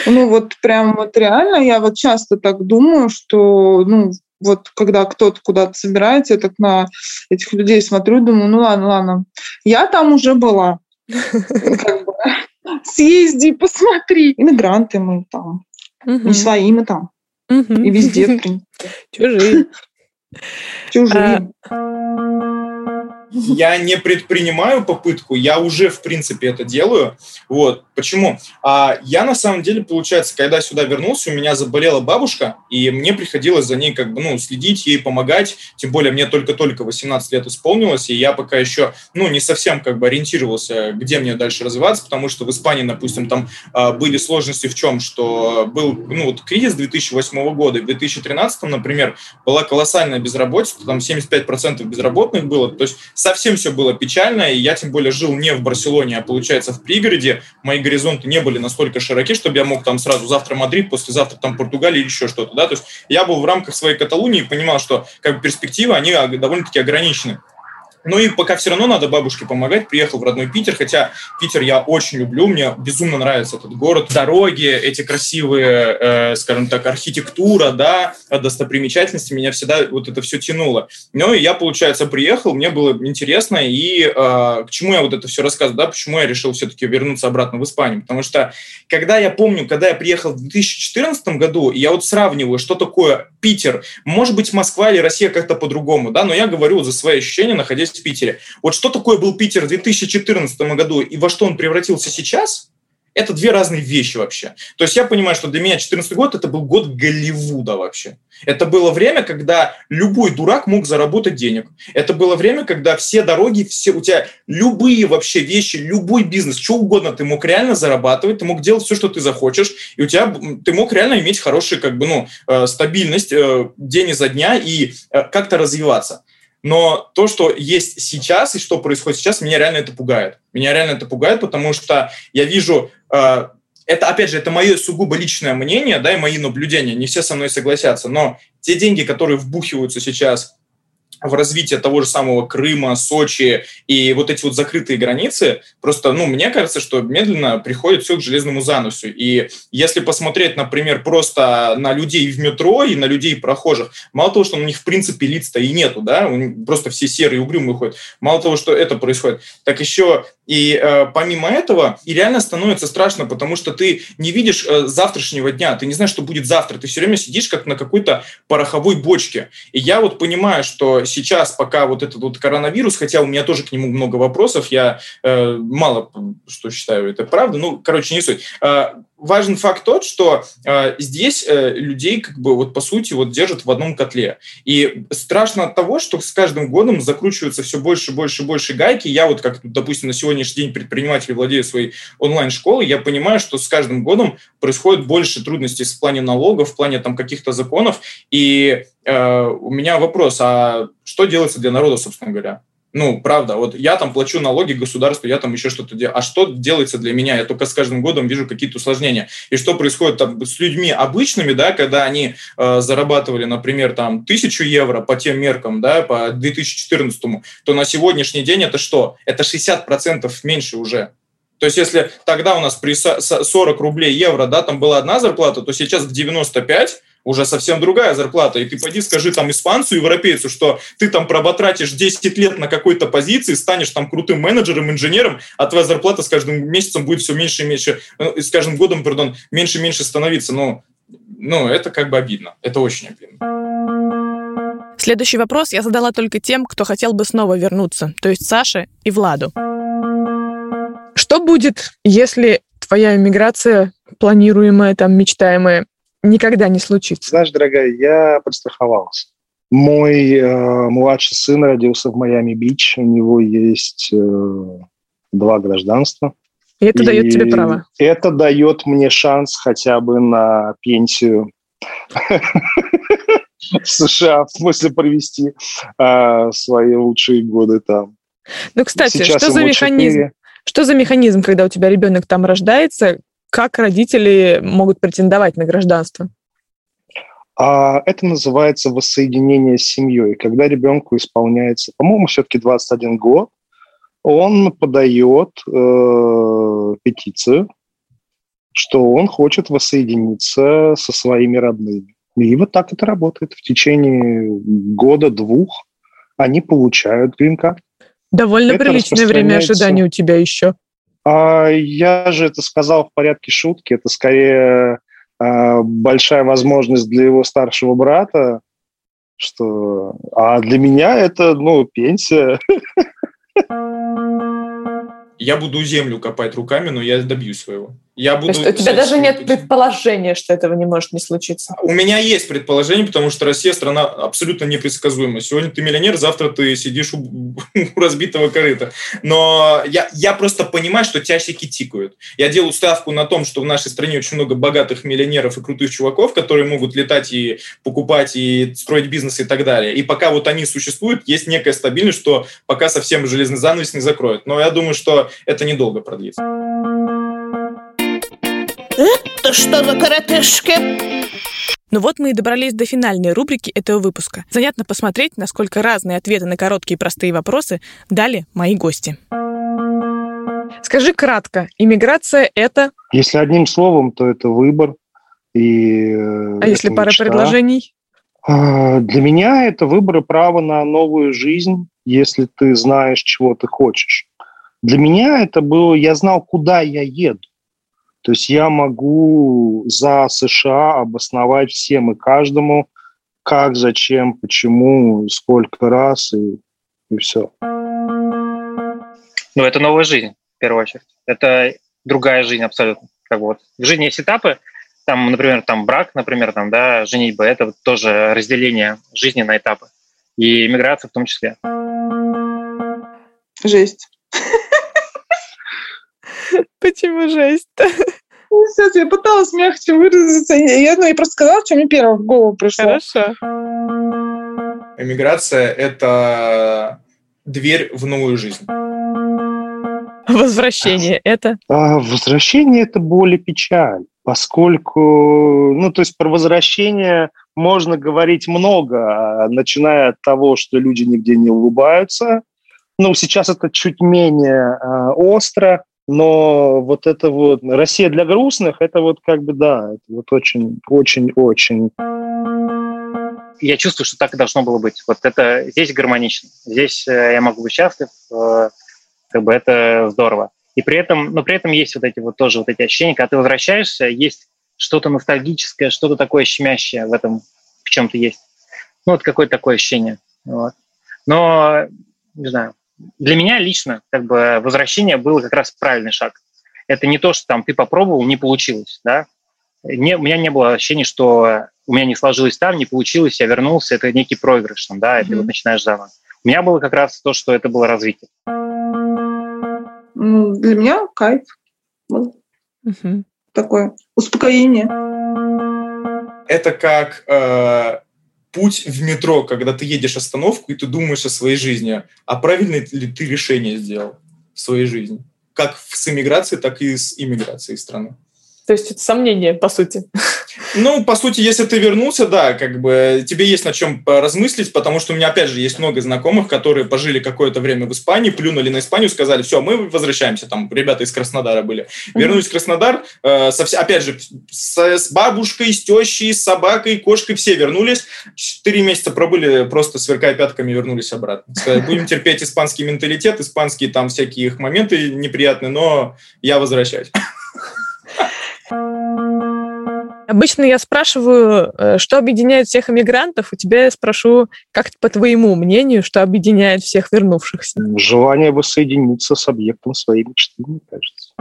Ну вот прям вот реально, я вот часто так думаю, что, ну, вот когда кто-то куда-то собирается, я так на этих людей смотрю, думаю, ну ладно, ладно, я там уже была. Бы, съезди, посмотри. Иммигранты мы там. Не свои мы там. И везде, в принципе. Чужие. Чужие. Я не предпринимаю попытку, я уже, в принципе, это делаю. Вот. Почему? А я, на самом деле, получается, когда сюда вернулся, у меня заболела бабушка, и мне приходилось за ней как бы, ну, следить, ей помогать. Тем более, мне только-только 18 лет исполнилось, и я пока еще, ну, не совсем как бы ориентировался, где мне дальше развиваться, потому что в Испании, допустим, там а, были сложности в чем, что был, ну, вот кризис 2008 года, в 2013, например, была колоссальная безработица, там 75% безработных было, то есть совсем все было печально, и я тем более жил не в Барселоне, а получается в пригороде. Мои горизонты не были настолько широки, чтобы я мог там сразу завтра Мадрид, послезавтра там Португалия или еще что-то, да, то есть я был в рамках своей Каталунии и понимал, что как бы перспективы, они довольно-таки ограничены. Ну и пока все равно надо бабушке помогать. Приехал в родной Питер, хотя Питер я очень люблю, мне безумно нравится этот город. Дороги, эти красивые, э, скажем так, архитектура, да, достопримечательности, меня всегда вот это все тянуло. Ну и я, получается, приехал, мне было интересно, и э, к чему я вот это все рассказываю, да, почему я решил все-таки вернуться обратно в Испанию. Потому что, когда я помню, когда я приехал в 2014 году, я вот сравниваю, что такое Питер, может быть, Москва или Россия как-то по-другому, да, но я говорю за свои ощущения, находясь в Питере. Вот что такое был Питер в 2014 году и во что он превратился сейчас, это две разные вещи вообще. То есть я понимаю, что для меня 2014 год это был год Голливуда вообще. Это было время, когда любой дурак мог заработать денег. Это было время, когда все дороги, все у тебя любые вообще вещи, любой бизнес, что угодно ты мог реально зарабатывать, ты мог делать все, что ты захочешь, и у тебя ты мог реально иметь хорошую как бы ну э, стабильность э, день изо дня и э, как-то развиваться. Но то, что есть сейчас и что происходит сейчас, меня реально это пугает. Меня реально это пугает, потому что я вижу э, это, опять же, это мое сугубо личное мнение, да, и мои наблюдения, не все со мной согласятся, но те деньги, которые вбухиваются сейчас в развитие того же самого Крыма, Сочи и вот эти вот закрытые границы, просто, ну, мне кажется, что медленно приходит все к железному заносу. И если посмотреть, например, просто на людей в метро и на людей прохожих, мало того, что у них, в принципе, лиц-то и нету, да, просто все серые угрюмые ходят, мало того, что это происходит, так еще и э, помимо этого, и реально становится страшно, потому что ты не видишь э, завтрашнего дня, ты не знаешь, что будет завтра, ты все время сидишь как на какой-то пороховой бочке. И я вот понимаю, что сейчас, пока вот этот вот коронавирус, хотя у меня тоже к нему много вопросов, я э, мало что считаю это правда, ну, короче, не суть. Э, важен факт тот, что э, здесь э, людей как бы вот по сути вот держат в одном котле. И страшно от того, что с каждым годом закручиваются все больше, больше, больше гайки. Я вот как, допустим, на сегодняшний день предприниматель владею своей онлайн-школой, я понимаю, что с каждым годом происходит больше трудностей в плане налогов, в плане там каких-то законов. И э, у меня вопрос, а что делается для народа, собственно говоря? Ну, правда, вот я там плачу налоги государству, я там еще что-то делаю. А что делается для меня? Я только с каждым годом вижу какие-то усложнения. И что происходит там с людьми обычными, да, когда они э, зарабатывали, например, там тысячу евро по тем меркам, да, по 2014, то на сегодняшний день это что? Это 60% меньше уже. То есть, если тогда у нас при 40 рублей евро, да, там была одна зарплата, то сейчас в 95 уже совсем другая зарплата. И ты пойди скажи там испанцу, европейцу, что ты там проботратишь 10 лет на какой-то позиции, станешь там крутым менеджером, инженером, а твоя зарплата с каждым месяцем будет все меньше и меньше, э, с каждым годом, пардон, меньше и меньше становиться. Ну, ну, это как бы обидно. Это очень обидно. Следующий вопрос я задала только тем, кто хотел бы снова вернуться, то есть Саше и Владу. Что будет, если твоя иммиграция, планируемая, там, мечтаемая, никогда не случится? Знаешь, дорогая, я подстраховался. Мой э, младший сын родился в Майами-Бич. У него есть э, два гражданства. И это и дает тебе право? Это дает мне шанс хотя бы на пенсию в США, в смысле провести э, свои лучшие годы там. Ну, кстати, что за механизм? Что за механизм, когда у тебя ребенок там рождается? Как родители могут претендовать на гражданство? А это называется воссоединение с семьей. Когда ребенку исполняется, по-моему, все-таки 21 год, он подает э, петицию, что он хочет воссоединиться со своими родными. И вот так это работает. В течение года-двух они получают грин-карт. Довольно это приличное время ожидания у тебя еще. А я же это сказал в порядке шутки. Это скорее а, большая возможность для его старшего брата, что... А для меня это, ну, пенсия. Я буду землю копать руками, но я добьюсь своего. Я буду То есть у тебя даже нет предположения, что этого не может не случиться? У меня есть предположение, потому что Россия страна абсолютно непредсказуемая. Сегодня ты миллионер, завтра ты сидишь у, у разбитого корыта. Но я, я просто понимаю, что часики тикают. Я делаю ставку на том, что в нашей стране очень много богатых миллионеров и крутых чуваков, которые могут летать и покупать, и строить бизнес и так далее. И пока вот они существуют, есть некая стабильность, что пока совсем железный занавес не закроют. Но я думаю, что это недолго продлится. Это что за коротышки? Ну вот мы и добрались до финальной рубрики этого выпуска. Занятно посмотреть, насколько разные ответы на короткие и простые вопросы дали мои гости. Скажи кратко, иммиграция — это... Если одним словом, то это выбор. И а если пара мечта. предложений? А, для меня это выбор и право на новую жизнь, если ты знаешь, чего ты хочешь. Для меня это было, я знал, куда я еду. То есть я могу за США обосновать всем и каждому, как, зачем, почему, сколько раз и, и все. Ну, это новая жизнь, в первую очередь. Это другая жизнь абсолютно. Как бы вот. В жизни есть этапы, там, например, там брак, например, там, да, женитьба, это вот тоже разделение жизни на этапы. И иммиграция в том числе. Жесть. Почему жесть-то? Ну, сейчас я пыталась мягче выразиться. Я, ну, я просто сказала, что мне первое в голову пришло. Хорошо. Эмиграция – это дверь в новую жизнь. Возвращение – это? А, возвращение – это боль и печаль, поскольку, ну, то есть про возвращение можно говорить много, начиная от того, что люди нигде не улыбаются. Ну, сейчас это чуть менее э, остро, но вот это вот Россия для грустных, это вот как бы да, это вот очень, очень, очень. Я чувствую, что так и должно было быть. Вот это здесь гармонично, здесь э, я могу быть счастлив, э, как бы это здорово. И при этом, но при этом есть вот эти вот тоже вот эти ощущения, когда ты возвращаешься, есть что-то ностальгическое, что-то такое щемящее в этом, в чем-то есть. Ну вот какое-то такое ощущение. Вот. Но, не знаю, для меня лично как бы возвращение было как раз правильный шаг. это не то, что там ты попробовал, не получилось, да. Не, у меня не было ощущения, что у меня не сложилось там, не получилось, я вернулся, это некий проигрыш, там, да, и mm-hmm. ты вот начинаешь заново. У меня было как раз то, что это было развитие. Ну, для меня кайф. Угу. Такое успокоение. Это как э, путь в метро, когда ты едешь остановку, и ты думаешь о своей жизни. А правильно ли ты решение сделал в своей жизни? Как с иммиграцией, так и с иммиграцией страны. То есть это сомнение, по сути. Ну, по сути, если ты вернулся, да, как бы тебе есть на чем размыслить, потому что у меня, опять же, есть много знакомых, которые пожили какое-то время в Испании, плюнули на Испанию, сказали, все, мы возвращаемся, там, ребята из Краснодара были. Вернулись в Краснодар, э, со, опять же, с, с бабушкой, с тещей, с собакой, кошкой, все вернулись. Четыре месяца пробыли, просто сверкая пятками, вернулись обратно. Сказали, будем терпеть испанский менталитет, испанские там всякие их моменты неприятные, но я возвращаюсь. Обычно я спрашиваю, э, что объединяет всех иммигрантов. У тебя я спрошу, как по твоему мнению, что объединяет всех вернувшихся? Желание воссоединиться с объектом своей мечты, мне кажется.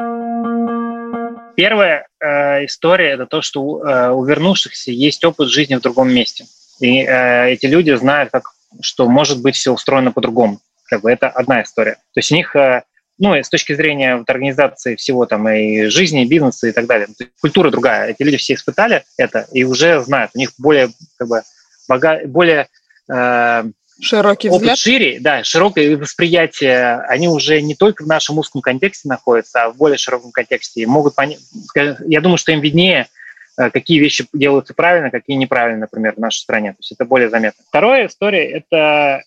Первая э, история – это то, что э, у вернувшихся есть опыт жизни в другом месте. И э, эти люди знают, как, что может быть все устроено по-другому. Как бы это одна история. То есть у них э, ну, с точки зрения вот, организации всего там и жизни, и бизнеса и так далее. Культура другая. Эти люди все испытали это и уже знают. У них более, как бы, бога... более э, широкий опыт взгляд. шире, да, широкое восприятие. Они уже не только в нашем узком контексте находятся, а в более широком контексте. И могут понять. Я думаю, что им виднее, э, какие вещи делаются правильно, какие неправильно, например, в нашей стране. То есть это более заметно. Вторая история – это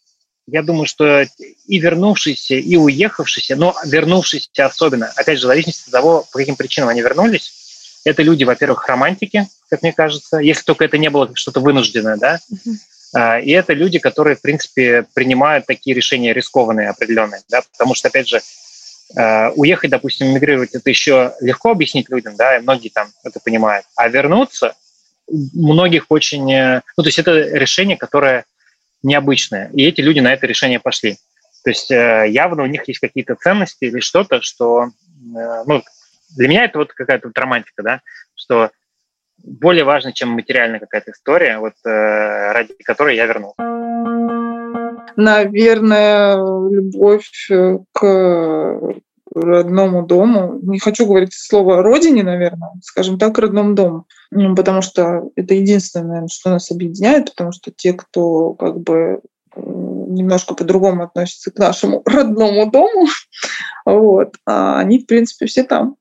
я думаю, что и вернувшиеся, и уехавшиеся, но вернувшиеся особенно, опять же, в зависимости от того, по каким причинам они вернулись, это люди, во-первых, романтики, как мне кажется, если только это не было что-то вынужденное, да, uh-huh. и это люди, которые, в принципе, принимают такие решения рискованные, определенные, да, потому что, опять же, а, уехать, допустим, мигрировать, это еще легко объяснить людям, да, и многие там это понимают, а вернуться многих очень, э, ну, то есть это решение, которое необычное. И эти люди на это решение пошли. То есть э, явно у них есть какие-то ценности или что-то, что... Э, ну, для меня это вот какая-то вот романтика, да, что более важно, чем материальная какая-то история, вот э, ради которой я вернулся. Наверное, любовь к родному дому. Не хочу говорить слово родине, наверное, скажем так, родному дому, потому что это единственное, наверное, что нас объединяет, потому что те, кто как бы немножко по-другому относятся к нашему родному дому, вот, а они, в принципе, все там.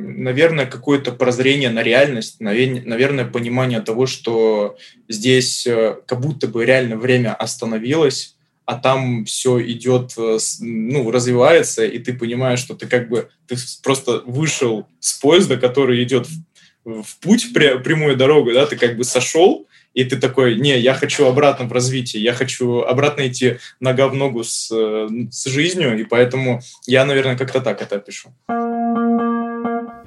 Наверное, какое-то прозрение на реальность, наверное, понимание того, что здесь э, как будто бы реально время остановилось, а там все идет, э, ну, развивается, и ты понимаешь, что ты как бы, ты просто вышел с поезда, который идет в, в путь, прямую дорогу, да, ты как бы сошел, и ты такой, не, я хочу обратно в развитие, я хочу обратно идти нога в ногу с, э, с жизнью, и поэтому я, наверное, как-то так это опишу.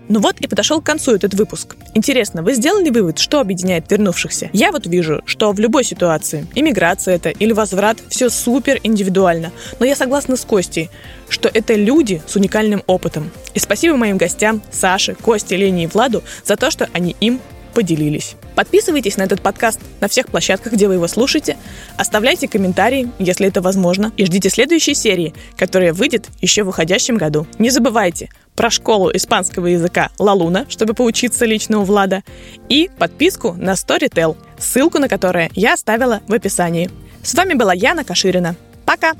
Ну вот и подошел к концу этот выпуск. Интересно, вы сделали вывод, что объединяет вернувшихся? Я вот вижу, что в любой ситуации, иммиграция это или возврат, все супер индивидуально. Но я согласна с Костей, что это люди с уникальным опытом. И спасибо моим гостям Саше, Косте, Лене и Владу за то, что они им поделились. Подписывайтесь на этот подкаст на всех площадках, где вы его слушаете. Оставляйте комментарии, если это возможно. И ждите следующей серии, которая выйдет еще в выходящем году. Не забывайте про школу испанского языка Лалуна, чтобы поучиться лично у Влада, и подписку на Storytel, ссылку на которое я оставила в описании. С вами была Яна Каширина. Пока!